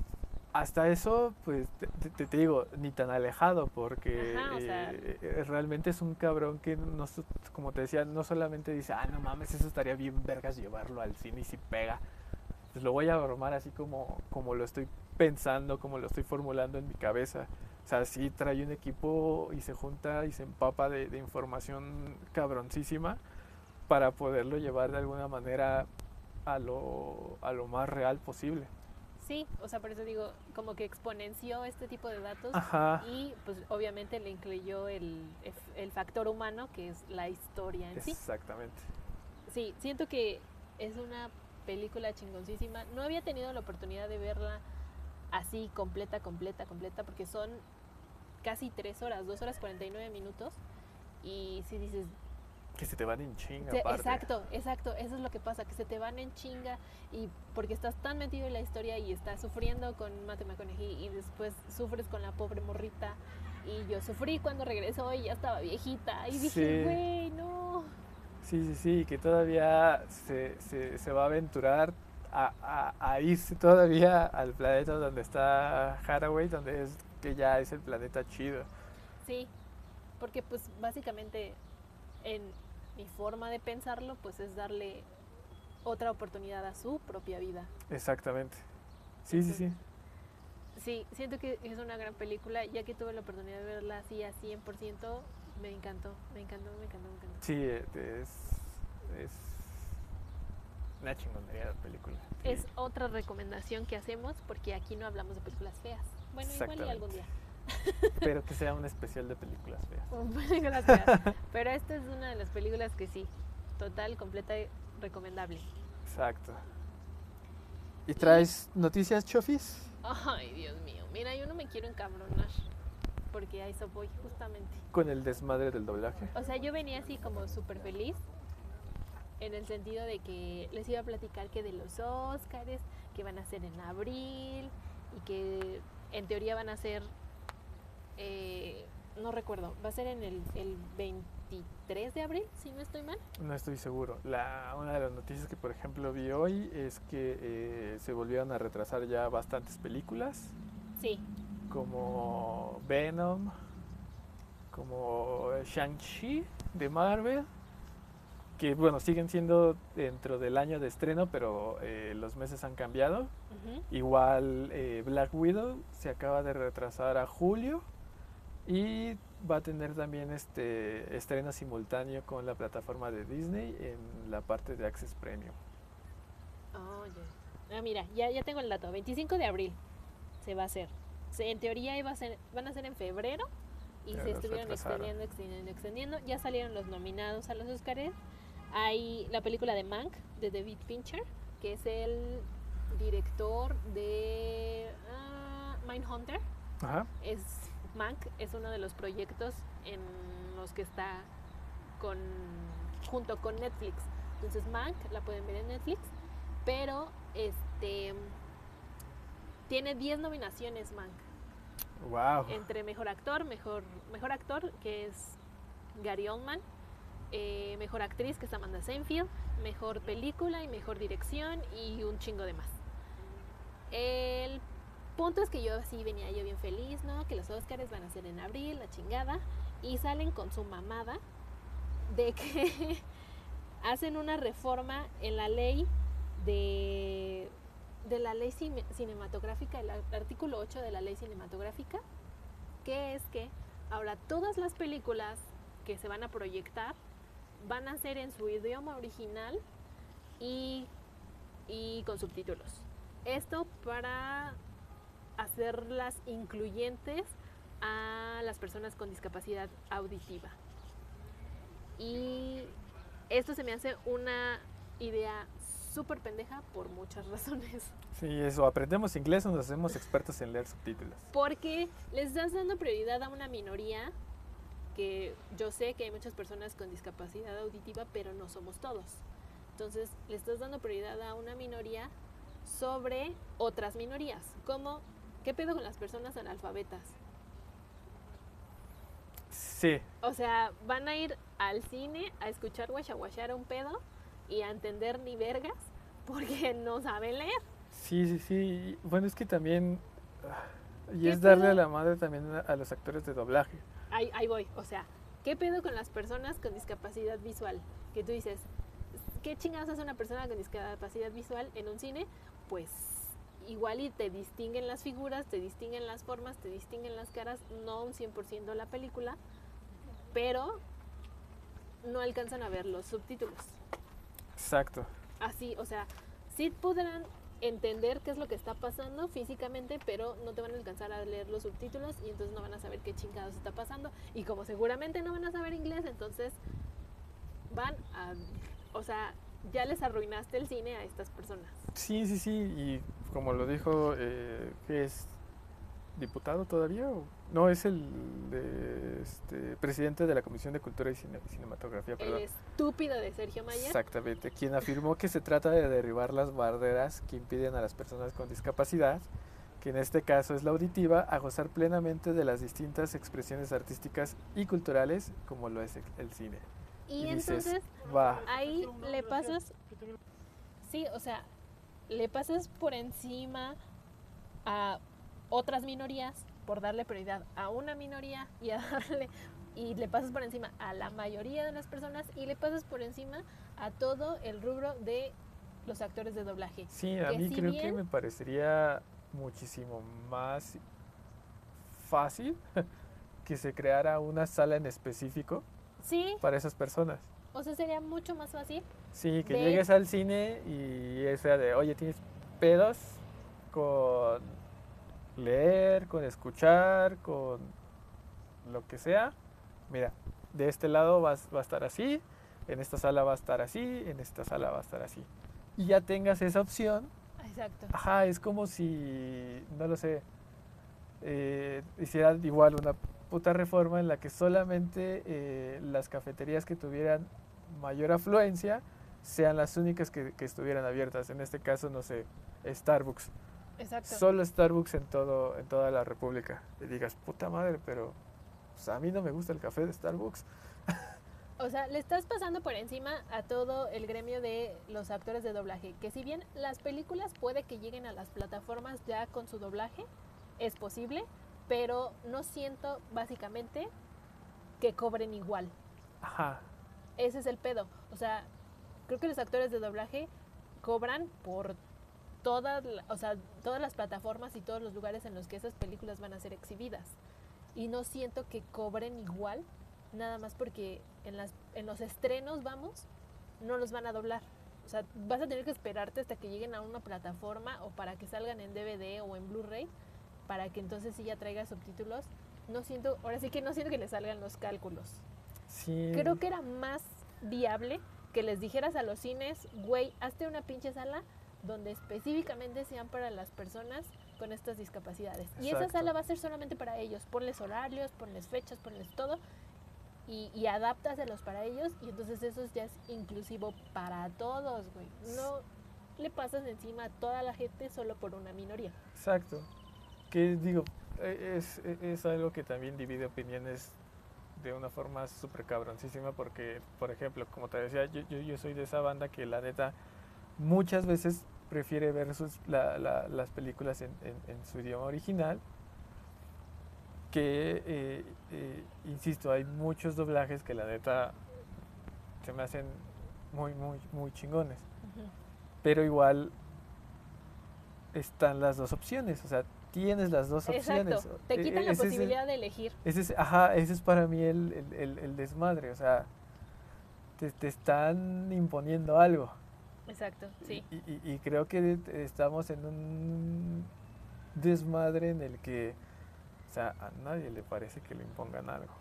hasta eso, pues te, te- te digo, ni tan alejado, porque Ajá, o sea- eh, eh, realmente es un cabrón que, no, como te decía, no solamente dice, ah, no mames, eso estaría bien vergas llevarlo al cine y si pega. Pues lo voy a bromar así como, como lo estoy pensando, como lo estoy formulando en mi cabeza. O sea, sí trae un equipo y se junta y se empapa de, de información cabroncísima para poderlo llevar de alguna manera a lo, a lo más real posible. Sí, o sea, por eso digo, como que exponenció este tipo de datos Ajá. y pues obviamente le incluyó el, el factor humano que es la historia en sí. Exactamente. Sí, siento que es una película chingoncísima. No había tenido la oportunidad de verla así completa, completa, completa, porque son casi tres horas, dos horas 49 minutos. Y si dices, Que se te van en chinga, aparte. exacto, exacto, eso es lo que pasa, que se te van en chinga y porque estás tan metido en la historia y estás sufriendo con Matthew McConaughey y después sufres con la pobre morrita. Y yo sufrí cuando regresó y ya estaba viejita. Y Sí. dije, güey, no. Sí, sí, sí, que todavía se, se, se va a aventurar a, a, a irse todavía al planeta donde está Haraway, donde es que ya es el planeta chido. Sí, porque pues básicamente en mi forma de pensarlo pues es darle otra oportunidad a su propia vida. Exactamente. Sí, sí, sí. Sí, siento que es una gran película, ya que tuve la oportunidad de verla así a 100%, me encantó, me encantó, me encantó, me encantó. Sí, eh, es, es una chingonería la película. Sí. Es otra recomendación que hacemos porque aquí no hablamos de películas feas. Bueno, igual y algún día. Pero que sea un especial de películas feas. películas feas. *laughs* Pero esta es una de las películas que sí, total, completa y recomendable. Exacto. ¿Y traes noticias, Chofis? Ay, Dios mío. Mira, yo no me quiero encabronar. Porque a eso voy, justamente. Con el desmadre del doblaje. O sea, yo venía así como súper feliz. En el sentido de que les iba a platicar que de los Óscares, que van a ser en abril. Y que en teoría van a ser. Eh, no recuerdo, va a ser en el, el 23 de abril, si no estoy mal. No estoy seguro. La, una de las noticias que, por ejemplo, vi hoy es que eh, se volvieron a retrasar ya bastantes películas, Sí, como Venom, como Shang-Chi de Marvel, que, bueno, siguen siendo dentro del año de estreno, pero eh, los meses han cambiado. Igual eh, Black Widow se acaba de retrasar a julio y va a tener también este estreno simultáneo con la plataforma de Disney en la parte de Access Premium. Oh, ya. Ah, mira, ya, ya tengo el dato. 25 de abril se va a hacer. Se- en teoría iba a ser, van a ser en febrero y Ya se estuvieron retrasaron. extendiendo, extendiendo, extendiendo. Ya salieron los nominados a los Oscars. Hay la película de Mank de David Fincher, que es el director de ah, Mindhunter. Ajá. Es Mank es uno de los proyectos en los que está con junto con Netflix. Entonces Mank la pueden ver en Netflix, pero este tiene 10 nominaciones Mank Wow. entre mejor actor, mejor mejor actor que es Gary Oldman, eh, mejor actriz que es Amanda Seyfried, mejor película y mejor dirección y un chingo de más. Punto es que yo así venía yo bien feliz, ¿no? Que los Oscars van a ser en abril, la chingada. Y salen con su mamada de que *laughs* hacen una reforma en la ley de, de la ley cinematográfica, el artículo 8 de la ley cinematográfica, que es que ahora todas las películas que se van a proyectar van a ser en su idioma original y, y con subtítulos. Esto para hacerlas incluyentes a las personas con discapacidad auditiva. Y esto se me hace una idea súper pendeja por muchas *laughs* razones. Sí, eso, aprendemos inglés o nos hacemos expertos en leer subtítulos. Porque les estás dando prioridad a una minoría que yo sé que hay muchas personas con discapacidad auditiva, pero no somos todos. Entonces, le estás dando prioridad a una minoría sobre otras minorías, como ¿qué pedo con las personas analfabetas? Sí. O sea, van a ir al cine a escuchar a un pedo y a entender ni vergas porque *laughs* no saben leer. Sí, sí, sí. Bueno, es que también... Ah, y es darle a la madre también a los actores de doblaje. Ahí, ahí voy. O sea, ¿qué pedo con las personas con discapacidad visual? Que tú dices, ¿qué chingados hace una persona con discapacidad visual en un cine? Pues igual y te distinguen las figuras, te distinguen las formas, te distinguen las caras, no un 100% la película, pero no alcanzan a ver los subtítulos. Exacto. Así, o sea, sí podrán entender qué es lo que está pasando físicamente, pero no te van a alcanzar a leer los subtítulos y entonces no van a saber qué chingados está pasando. Y como seguramente no van a saber inglés, entonces van a... O sea, ya les arruinaste el cine a estas personas. Sí, sí, sí, y como lo dijo, eh, que es diputado todavía, no, es el este, presidente de la Comisión de Cultura y Cinematografía. El estúpido de Sergio Mayer. Exactamente, quien afirmó que se trata de derribar las barreras que impiden a las personas con discapacidad, que en este caso es la auditiva, a gozar plenamente de las distintas expresiones artísticas y culturales como lo es el cine. Y, entonces ahí le pasas, sí, o sea, le pasas por encima a otras minorías por darle prioridad a una minoría y a darle y le pasas por encima a la mayoría de las personas y le pasas por encima a todo el rubro de los actores de doblaje. Sí, a mí creo que me parecería muchísimo más fácil *laughs* que se creara una sala en específico ¿Sí? para esas personas. O sea, sería mucho más fácil. Sí, que llegues al cine y sea de, oye, tienes pedos con leer, con escuchar, con lo que sea. Mira, de este lado va, va a estar así, en esta sala va a estar así, en esta sala va a estar así. Y ya tengas esa opción. Exacto. Ajá, es como si, no lo sé, eh, hiciera igual una puta reforma en la que solamente eh, las cafeterías que tuvieran mayor afluencia sean las únicas que, que estuvieran abiertas. En este caso, no sé, Starbucks Solo Starbucks en todo en toda la República. Y digas, puta madre, pero pues, a mí no me gusta el café de Starbucks. O sea, le estás pasando por encima a todo el gremio de los actores de doblaje, que si bien las películas puede que lleguen a las plataformas ya con su doblaje, es posible, pero no siento básicamente que cobren igual. Ajá. Ese es el pedo. O sea, creo que los actores de doblaje cobran por todas, o sea, todas las plataformas y todos los lugares en los que esas películas van a ser exhibidas. Y no siento que cobren igual, nada más porque en, las, en los estrenos, vamos, no los van a doblar. O sea, vas a tener que esperarte hasta que lleguen a una plataforma o para que salgan en DVD o en Blu-ray, para que entonces sí ya traiga subtítulos. No siento, ahora sí que no siento que le salgan los cálculos. Sí. Creo que era más viable que les dijeras a los cines, güey, hazte una pinche sala donde específicamente sean para las personas con estas discapacidades. Y esa sala va a ser solamente para ellos. Ponles horarios, ponles fechas, ponles todo y, y adáptaselos para ellos y entonces eso ya es inclusivo para todos, güey. No le pasas encima a toda la gente solo por una minoría. Exacto. Que digo, e, es, e, es algo que también divide opiniones de una forma súper cabroncísima porque, por ejemplo, como te decía, yo, yo, yo soy de esa banda que la neta muchas veces prefiere ver sus, la- la- las películas en, en- en su idioma original. Que, eh, eh, insisto, hay muchos doblajes que la neta se me hacen muy, muy, muy chingones. Pero igual están las dos opciones, o sea, tienes las dos opciones. Exacto. Te E- quitan la ese es el- posibilidad de elegir. ese es, ajá, ese es para mí el, el- el- el desmadre, o sea, te, te están imponiendo algo. Exacto, sí. Y, y- y creo que estamos en un desmadre en el que, o sea, a nadie le parece que le impongan algo.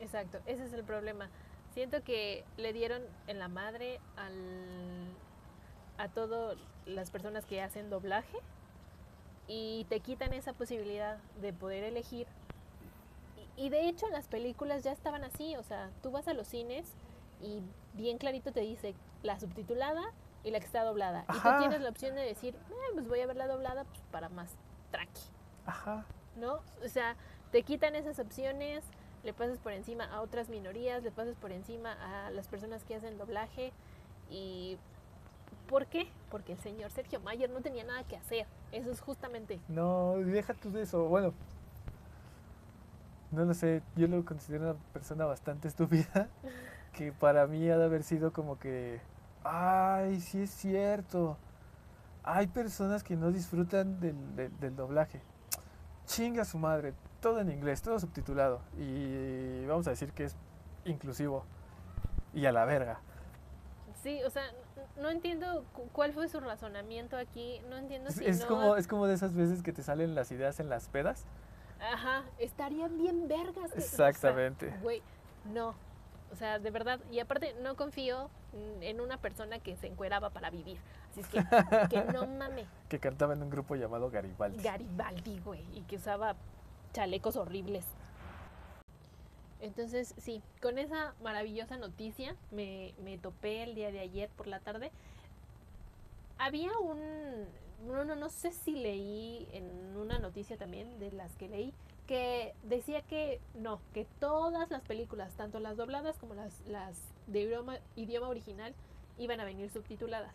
Exacto, ese es el problema. Siento que le dieron en la madre al, a todas las personas que hacen doblaje y te quitan esa posibilidad de poder elegir. Y, y de hecho las películas ya estaban así, o sea, tú vas a los cines y bien clarito te dice la subtitulada y la que está doblada. Y tú tienes la opción de decir, "Eh, pues voy a ver la doblada pues, para más tranqui. Ajá. ¿no? O sea, te quitan esas opciones, le pasas por encima a otras minorías, le pasas por encima a las personas que hacen doblaje y ¿por qué? Porque el señor Sergio Mayer no tenía nada que hacer. Eso es justamente. No, deja tú de eso. Bueno, no lo sé, yo lo considero una persona bastante *laughs* estúpida, que para mí ha de haber sido como que, ay, sí es cierto, hay personas que no disfrutan del, del- del doblaje. Chinga su madre, todo en inglés, todo subtitulado. Y vamos a decir que es inclusivo. Y a la verga. Sí, o sea, no entiendo cu- cuál fue su razonamiento aquí, no entiendo si es no... como, es como de esas veces que te salen las ideas en las pedas. Ajá, estarían bien vergas. que- o sea, Exactamente. Güey, no. O sea, de verdad, y aparte no confío en una persona que se encueraba para vivir. Así es que, *laughs* que no mame. Que cantaba en un grupo llamado Garibaldi. Garibaldi, güey, y que usaba chalecos horribles. Entonces, sí, con esa maravillosa noticia me, me topé el día de ayer por la tarde. Había un, no, no, no sé si leí en una noticia también de las que leí, que decía que no, que todas las películas, tanto las dobladas como las, las de idioma, idioma original, iban a venir subtituladas.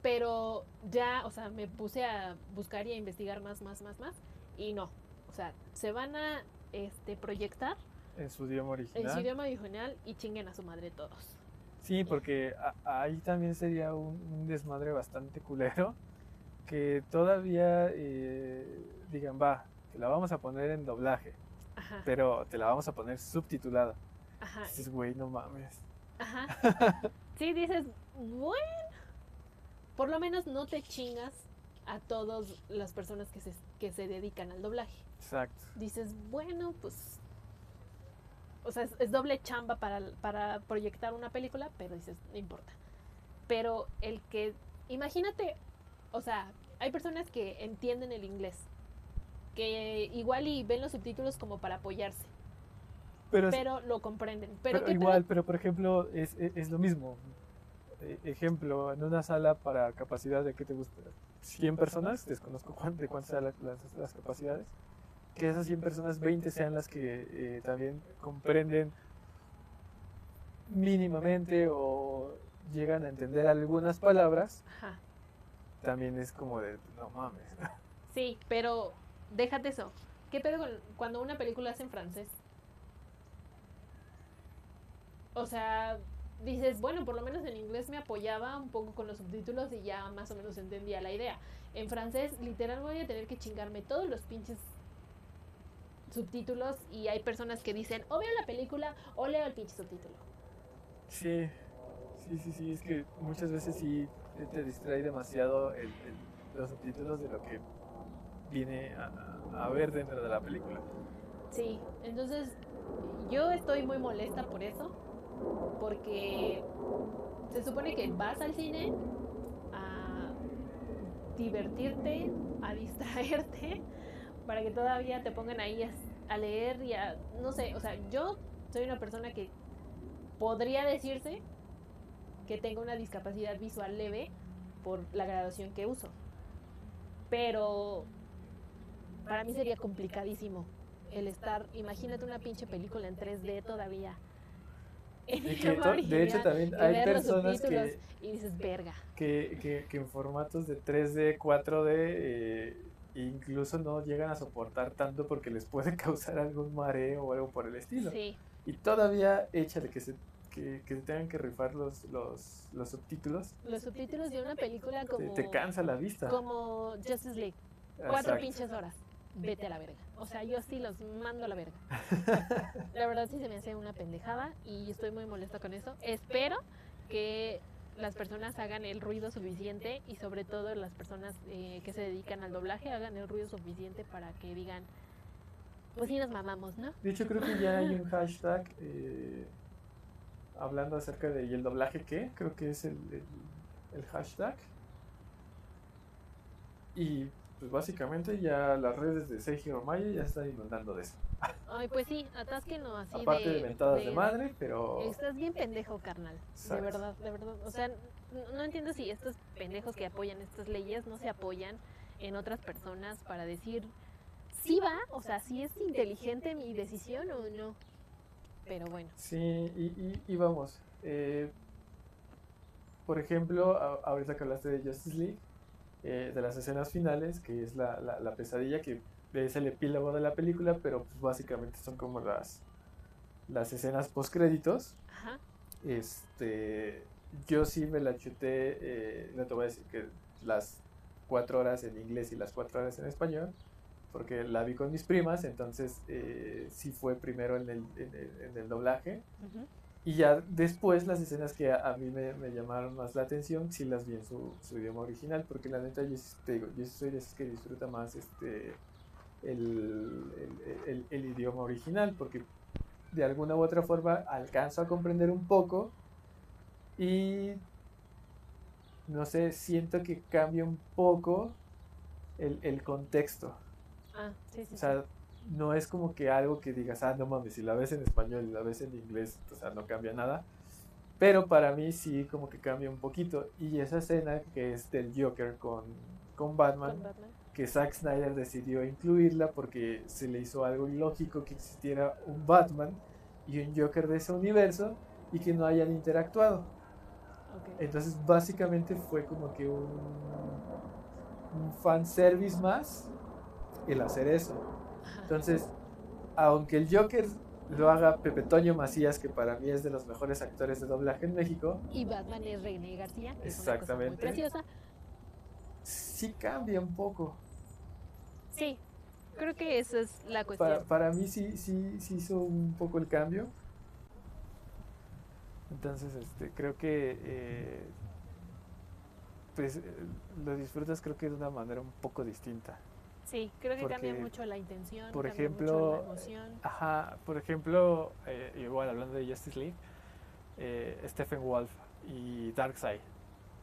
Pero ya, o sea, me puse a buscar y a investigar más, más, más, más, y no. O sea, se van a este, proyectar En su idioma en original. su idioma original y chinguen a su madre todos. Sí, porque a- ahí también sería un, un desmadre bastante culero. Que todavía eh, digan, va, te la vamos a poner en doblaje, Ajá, pero te la vamos a poner subtitulada. ajá, Dices, güey, no mames. ajá. Sí, dices, bueno, por lo menos no te chingas a todas las personas que se, que se dedican al doblaje. Exacto. Dices, bueno, pues... O sea, es, es doble chamba para, para proyectar una película, pero dices, no importa. Pero el que... Imagínate, o sea, hay personas que entienden el inglés, que igual y ven los subtítulos como para apoyarse, Pero, pero lo comprenden. Pero, pero ¿qué igual, pero por ejemplo, es, es- es lo mismo. E- ejemplo, en una sala para capacidad de, ¿qué te gusta? 100 personas, desconozco cuán- de cuántas sean las, las- las capacidades, que esas 100 personas, 20 sean las que eh, también comprenden mínimamente o llegan a entender algunas palabras, Ajá. también es como de, no mames. *laughs* Sí, pero déjate eso. ¿Qué pedo con- cuando una película es en francés? O sea, dices, bueno, por lo menos en inglés me apoyaba un poco con los subtítulos y ya más o menos entendía la idea. En francés, literal, voy a tener que chingarme todos los pinches subtítulos y hay personas que dicen, o veo la película o leo el pinche subtítulo. Sí, sí, sí, sí, es que muchas veces sí te- distrae demasiado el- el- los subtítulos de lo que viene a- a ver dentro de la película. Sí, entonces yo estoy muy molesta por eso, porque se supone que vas al cine a divertirte, a distraerte, *laughs* para que todavía te pongan ahí a, leer y a, no sé, o sea, yo soy una persona que podría decirse que tengo una discapacidad visual leve por la graduación que uso, pero para mí sería complicadísimo el estar, imagínate una pinche película en 3D todavía de hecho también hay personas que, y dices, verga. que, que, que en formatos de 3D, 4D, eh, incluso no llegan a soportar tanto porque les puede *laughs* causar algún mareo o algo por el estilo. Sí, Y todavía échale que se, que, que se tengan que rifar los, los, los subtítulos, los subtítulos de una película te, como, te cansa la vista. como Justice League. Cuatro Exacto. pinches horas. Vete a la verga. O sea, yo sí los mando a la verga. *laughs* La verdad sí se me hace una pendejada y estoy muy molesta con eso. Espero que las personas hagan el ruido suficiente y sobre todo las personas eh, que se dedican al doblaje hagan el ruido suficiente para que digan, pues sí nos mamamos, ¿no? De hecho, creo que ya hay un hashtag eh, hablando acerca de ¿y el doblaje qué? Creo que es el, el- el hashtag. Y pues básicamente ya las redes de Seiji Maya ya están inundando de eso. Ay, pues sí, atásquenos así Aparte de, de... mentadas de, de- madre, pero Estás bien pendejo, carnal. Exacto. De verdad, de verdad. O sea, no entiendo si estos pendejos que apoyan estas leyes no se apoyan en otras personas para decir, sí va, o sea, si es inteligente mi decisión o no. Pero bueno, sí, y, y- y vamos. eh, por ejemplo, a- ahorita que hablaste de Justice League, eh, de las escenas finales, que es la, la- la pesadilla, que es el epílogo de la película, pero pues básicamente son como las, las escenas post créditos. ajá, Este, yo sí me la chuté, eh, no te voy a decir que las cuatro horas en inglés y las cuatro horas en español, porque la vi con mis primas, entonces eh, sí fue primero en el, en el- en el doblaje. Y ya después las escenas que a, a mí me, me llamaron más la atención, sí las vi en su, su idioma original, porque la neta yo, sí te digo, yo sí soy de esos que disfruta más este el, el- el- el idioma original, porque de alguna u otra forma alcanzo a comprender un poco y no sé, siento que cambia un poco el, el contexto. ah, sí, sí, O sea, no es como que algo que digas, ah, no mames, si la ves en español y la ves en inglés, o sea, no cambia nada. Pero para mí sí como que cambia un poquito. Y esa escena que es del Joker con, con Batman, con Batman. que Zack Snyder decidió incluirla porque se le hizo algo ilógico que existiera un Batman y un Joker de ese universo y que no hayan interactuado. Entonces básicamente fue como que un, un fanservice más el hacer eso. Entonces, aunque el Joker lo haga Pepe Toño Macías, que para mí es de los mejores actores de doblaje en México, Y Batman es René García, que es una cosa muy Exactamente. preciosa. sí cambia un poco. Sí, creo que esa es la cuestión. Para, para mí sí, sí, sí hizo un poco el cambio. Entonces, este, creo que eh, pues eh, lo disfrutas creo que de una manera un poco distinta. Sí, creo que cambia porque, mucho la intención, por cambia mucho ejemplo, la emoción. Ajá, por ejemplo, eh, igual hablando de Justice League, eh, Stephen Wolf y Darkseid,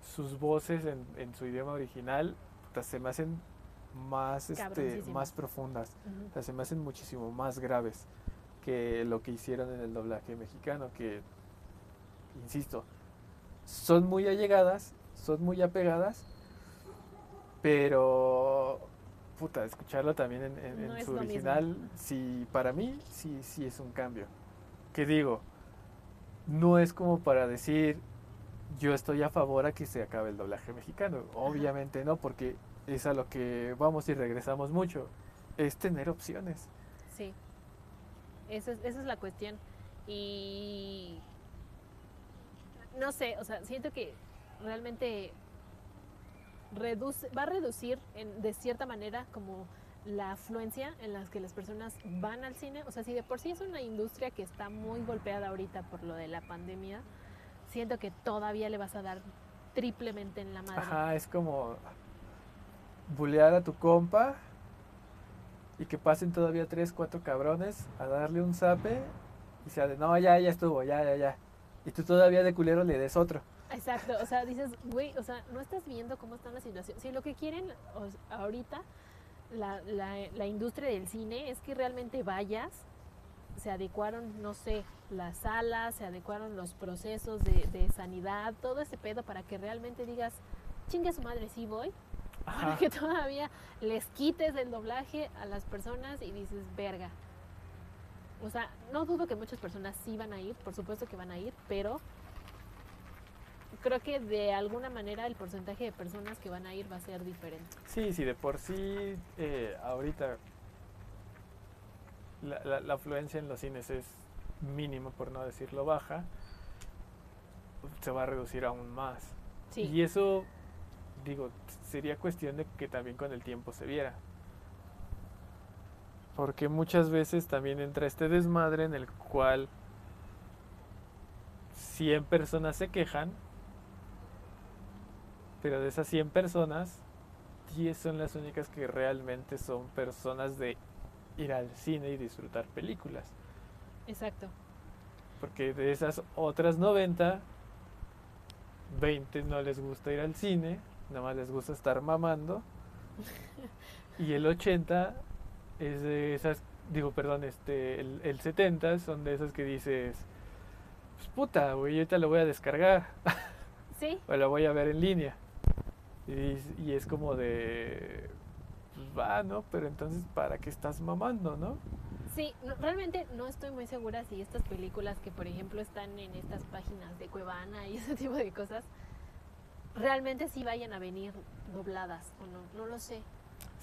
sus voces en, en su idioma original puta, se me hacen más, este, más profundas, o sea, se me hacen muchísimo más graves que lo que hicieron en el doblaje mexicano, que, insisto, son muy allegadas, son muy apegadas, pero, puta, escucharlo también en, No su original, sí, para mí, sí, sí es un cambio. Que digo, no es como para decir, yo estoy a favor a que se acabe el doblaje mexicano. Obviamente no, porque es a lo que vamos y regresamos mucho. Es tener opciones. Sí, esa es, esa es la cuestión. Y no sé, o sea, siento que realmente va a reducir de cierta manera como la afluencia en las que las personas van al cine. O sea, si de por sí es una industria que está muy golpeada ahorita por lo de la pandemia, siento que todavía le vas a dar triplemente en la madre. Ajá, es como bulear a tu compa y que pasen todavía tres, cuatro cabrones a darle un zape y sea de, no, ya, ya estuvo, ya, ya, ya. Y tú todavía de culero le des otro. Exacto, o sea, dices, güey, o sea, no estás viendo cómo está la situación. Si lo que quieren o ahorita la, la, la industria del cine es que realmente vayas, se adecuaron, no sé, las salas, se adecuaron los procesos de, de sanidad, todo ese pedo para que realmente digas, chingue a su madre, sí voy, para Ajá. que *laughs* todavía les quites el doblaje a las personas y dices, verga. O sea, no dudo que muchas personas sí van a ir, por supuesto que van a ir, pero creo que de alguna manera el porcentaje de personas que van a ir va a ser diferente. Sí, sí, de por sí eh, ahorita la, la, afluencia en los cines es mínima, por no decirlo baja, se va a reducir aún más. Y eso, digo, sería cuestión de que también con el tiempo se viera. Porque muchas veces también entra este desmadre en el cual 100 personas se quejan, pero de esas 100 personas, 10 son las únicas que realmente son personas de ir al cine y disfrutar películas. Exacto. Porque de esas otras 90, 20 no les gusta ir al cine, nada más les gusta estar mamando. *laughs* y el 80 es de esas, digo, perdón, este, el, el 70 son de esas que dices, pues puta, güey, ahorita lo voy a descargar. Sí. *laughs* o lo voy a ver en línea. Y, y es como de, pues va, ¿no? Pero entonces, ¿para qué estás mamando, no? Sí, realmente no estoy muy segura si estas películas que, por ejemplo, están en estas páginas de Cuevana y ese *laughs* tipo de cosas, realmente sí vayan a venir dobladas o no, no lo sé.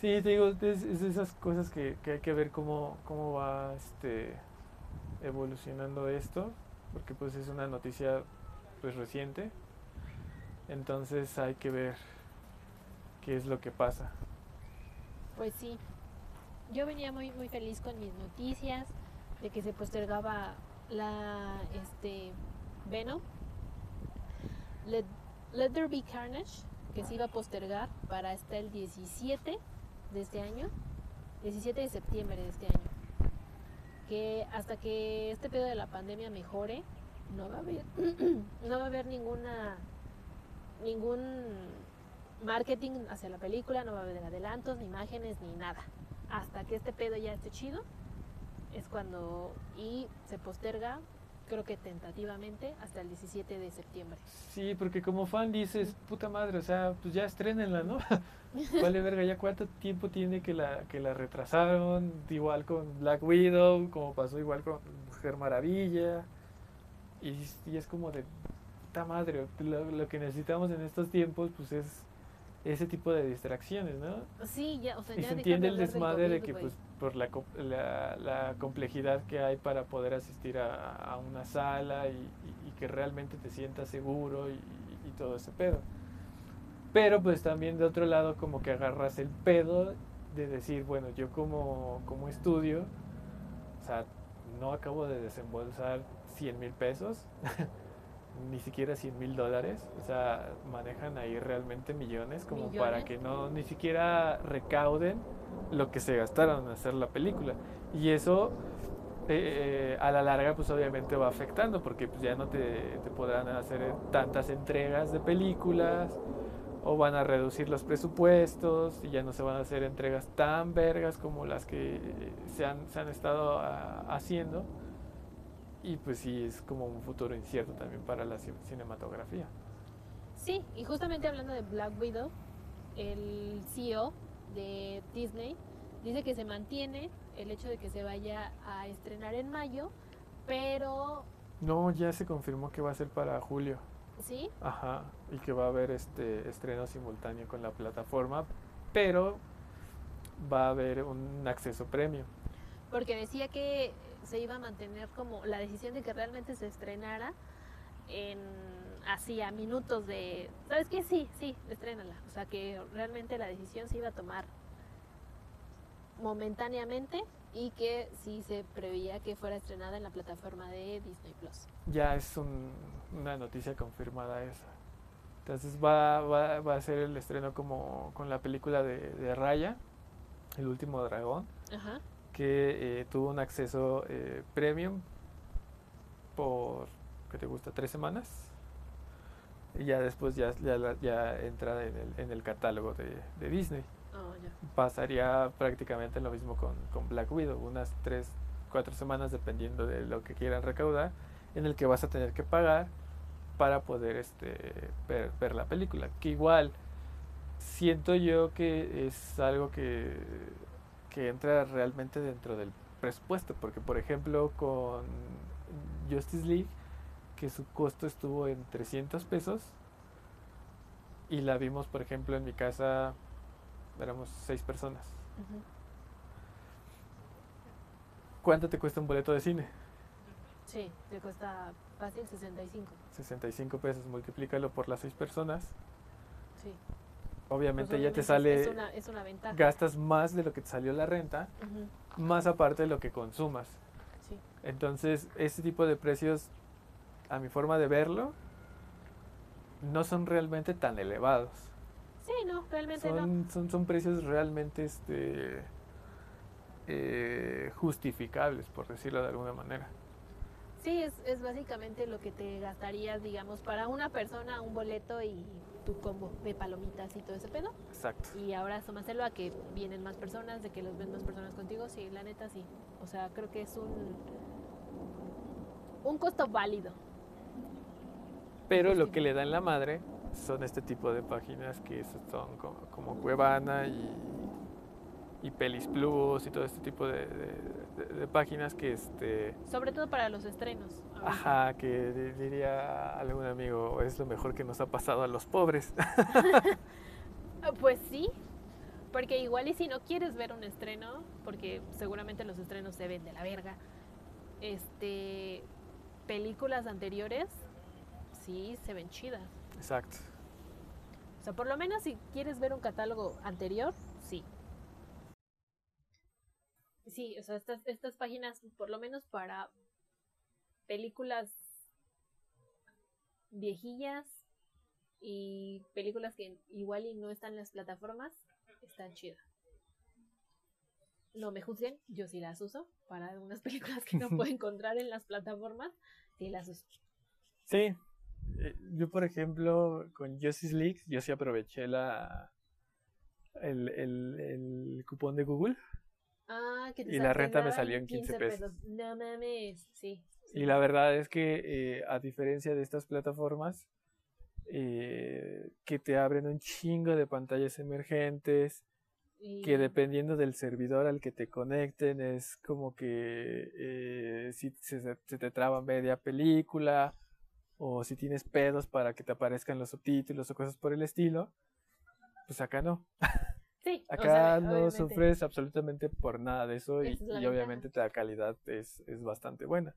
Sí, te digo, es, esas cosas que, hay que ver cómo, cómo va este, evolucionando esto, porque pues es una noticia pues reciente, entonces hay que ver qué es lo que pasa. Pues sí, yo venía muy muy feliz con mis noticias de que se postergaba la este Venom, Let, Let There Be Carnage, que se iba a postergar para hasta el 17 de este año, 17 de septiembre de este año. Que hasta que este pedo de la pandemia mejore, no va a haber, *clears throat* no va a haber ninguna, ningún marketing hacia la película, no va a haber adelantos, ni imágenes, ni nada. Hasta que este pedo ya esté chido, es cuando y se posterga creo que tentativamente hasta el 17 de septiembre. Sí, porque como fan dices, puta madre, o sea, pues ya estrenenla, ¿no? *laughs* vale verga, ya cuánto tiempo tiene que la, que la retrasaron, igual con Black Widow, como pasó igual con Mujer Maravilla, y, es como de, puta madre, lo, lo que necesitamos en estos tiempos, pues es ese tipo de distracciones, ¿no? Sí, ya, o sea, y se entiende el desmadre de que, pues, por la, la, complejidad que hay para poder asistir a, una sala y, que realmente te sientas seguro y, todo ese pedo. Pero, pues, también de otro lado, como que agarras el pedo de decir, bueno, yo como, como estudio, o sea, no acabo de desembolsar 100 mil pesos. *laughs* ni siquiera 100 mil dólares, o sea, manejan ahí realmente millones como para que no ni siquiera recauden lo que se gastaron en hacer la película. Y eso eh, a la larga pues obviamente va afectando porque pues ya no te, te, podrán hacer tantas entregas de películas o van a reducir los presupuestos y ya no se van a hacer entregas tan vergas como las que se han, se han estado ah, haciendo y pues sí, es como un futuro incierto también para la cinematografía. Sí, y justamente hablando de Black Widow, el CEO de Disney dice que se mantiene el hecho de que se vaya a estrenar en mayo, pero... No, ya se confirmó que va a ser para julio. ¿Sí? Ajá, y que va a haber este estreno simultáneo con la plataforma, pero va a haber un acceso premio. Porque decía que se iba a mantener como la decisión de que realmente se estrenara en así a minutos de, ¿sabes qué? Sí, sí, estrénala. O sea, que realmente la decisión se iba a tomar momentáneamente y que sí se preveía que fuera estrenada en la plataforma de Disney Plus. Ya es una noticia confirmada esa. Entonces va, va, va, a ser el estreno como con la película de, de Raya, El último dragón. Ajá que eh, tuvo un acceso eh, premium por, ¿qué te gusta? ¿Tres semanas? Y ya después ya, ya, entra en el, en el catálogo de, Disney. Oh, Pasaría prácticamente lo mismo con, con Black Widow, unas tres, cuatro semanas dependiendo de lo que quieran recaudar, en el que vas a tener que pagar para poder este, ver, ver la película. Que igual siento yo que es algo que que entra realmente dentro del presupuesto, porque por ejemplo con Justice League, que su costo estuvo en 300 pesos, y la vimos, por ejemplo, en mi casa, éramos seis personas. ¿Cuánto te cuesta un boleto de cine? Sí, te cuesta fácil 65. 65 pesos, multiplícalo por las seis personas. Sí. Obviamente Pues ya te sale, Es una, es una ventaja. gastas más de lo que te salió la renta, más aparte de lo que consumas. Sí. Entonces, este tipo de precios, a mi forma de verlo, no son realmente tan elevados. Sí, no, realmente no. Son, son, son precios realmente este, eh, justificables, por decirlo de alguna manera. Sí, es, es básicamente lo que te gastarías, digamos, para una persona, un boleto y tu combo de palomitas y todo ese pedo. Exacto. Y ahora sumárselo a que vienen más personas, de que los ven más personas contigo. Sí, la neta sí. O sea, creo que es un, un costo válido. Pero lo que le dan la madre son este tipo de páginas que son como, como Cuevana y, y Pelis Plus y todo este tipo de, de- de- de páginas que este Sobre todo para los estrenos. ahorita. ajá que di- diría algún amigo es lo mejor que nos ha pasado a los pobres *laughs* Ah, Pues sí, porque igual y si no quieres ver un estreno, porque seguramente los estrenos se ven de la verga, este, películas anteriores sí se ven chidas. exacto O sea, por lo menos si quieres ver un catálogo anterior, sí. O sea, estas, estas páginas, por lo menos para películas viejillas y películas que igual y no están en las plataformas, están chidas. No me juzguen, yo sí las uso para algunas *laughs* películas que no *laughs* puedo encontrar en las plataformas, sí las uso. sí Eh, yo por ejemplo con Justice League yo sí aproveché la el, el, el cupón de Google Ah, que te Y la renta me salió en 15 pesos. No mames, sí. sí. Y la verdad es que, eh, a diferencia de estas plataformas, eh, que te abren un chingo de pantallas emergentes, Y- que dependiendo del servidor al que te conecten, es como que eh, si se, se te traba media película, o si tienes pedos para que te aparezcan los subtítulos o cosas por el estilo, pues acá no. *laughs* Sí, o Acá sea, no obviamente. sufres absolutamente por nada de eso y, es y ventaja. obviamente la calidad es, es bastante buena.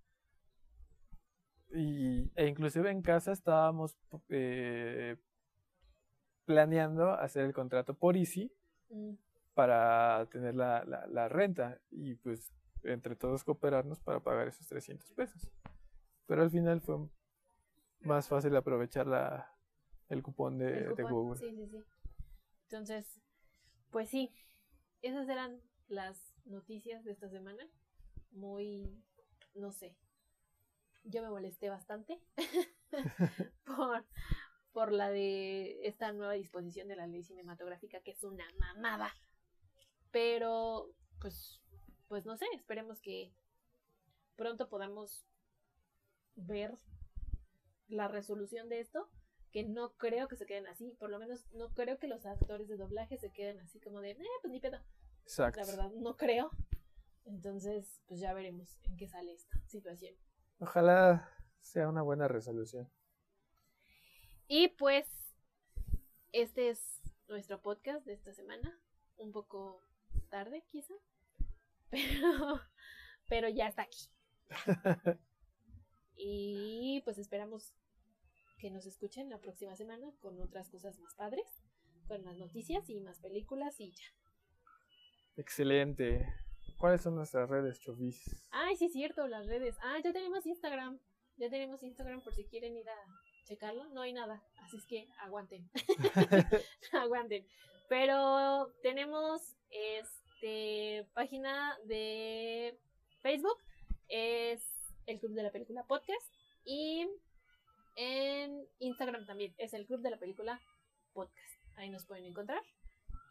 Y, e inclusive en casa estábamos eh, planeando hacer el contrato por Easy Mm, para tener la, la, la renta y pues entre todos cooperarnos para pagar esos 300 pesos. Pero al final fue más fácil aprovechar la, el cupón de, el de cupón, Google. Sí, sí, sí. Entonces, pues sí, esas eran las noticias de esta semana. Muy, no sé, yo me molesté bastante *laughs* por, por la de esta nueva disposición de la ley cinematográfica, que es una mamada. Pero, pues, pues no sé, esperemos que pronto podamos ver la resolución de esto, que no creo que se queden así, por lo menos no creo que los actores de doblaje se queden así como de, eh, pues ni pedo, Exacto. la verdad, no creo. Entonces, pues ya veremos en qué sale esta situación. Ojalá sea una buena resolución. Y pues, este es nuestro podcast de esta semana, un poco tarde quizá, *laughs* pero, pero ya está aquí. *laughs* Y pues esperamos que nos escuchen la próxima semana con otras cosas más padres, con más noticias y más películas y ya. Excelente. ¿Cuáles son nuestras redes, Chovis? Ay, sí es cierto, las redes. Ah, ya tenemos Instagram. Ya tenemos Instagram por si quieren ir a checarlo. No hay nada, así es que aguanten. *laughs* *laughs* aguanten. Pero tenemos este página de Facebook, es el Club de la Película Podcast y en Instagram también es el Club de la Película Podcast. Ahí nos pueden encontrar.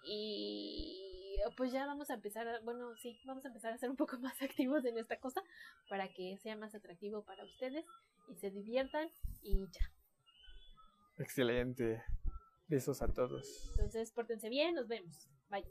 Y pues ya vamos a empezar, a- bueno, sí, vamos a empezar a ser un poco *laughs* más activos en esta cosa para que sea más atractivo para ustedes y se diviertan y ya. Excelente. Besos a todos. Entonces, pórtense bien, nos vemos. Bye.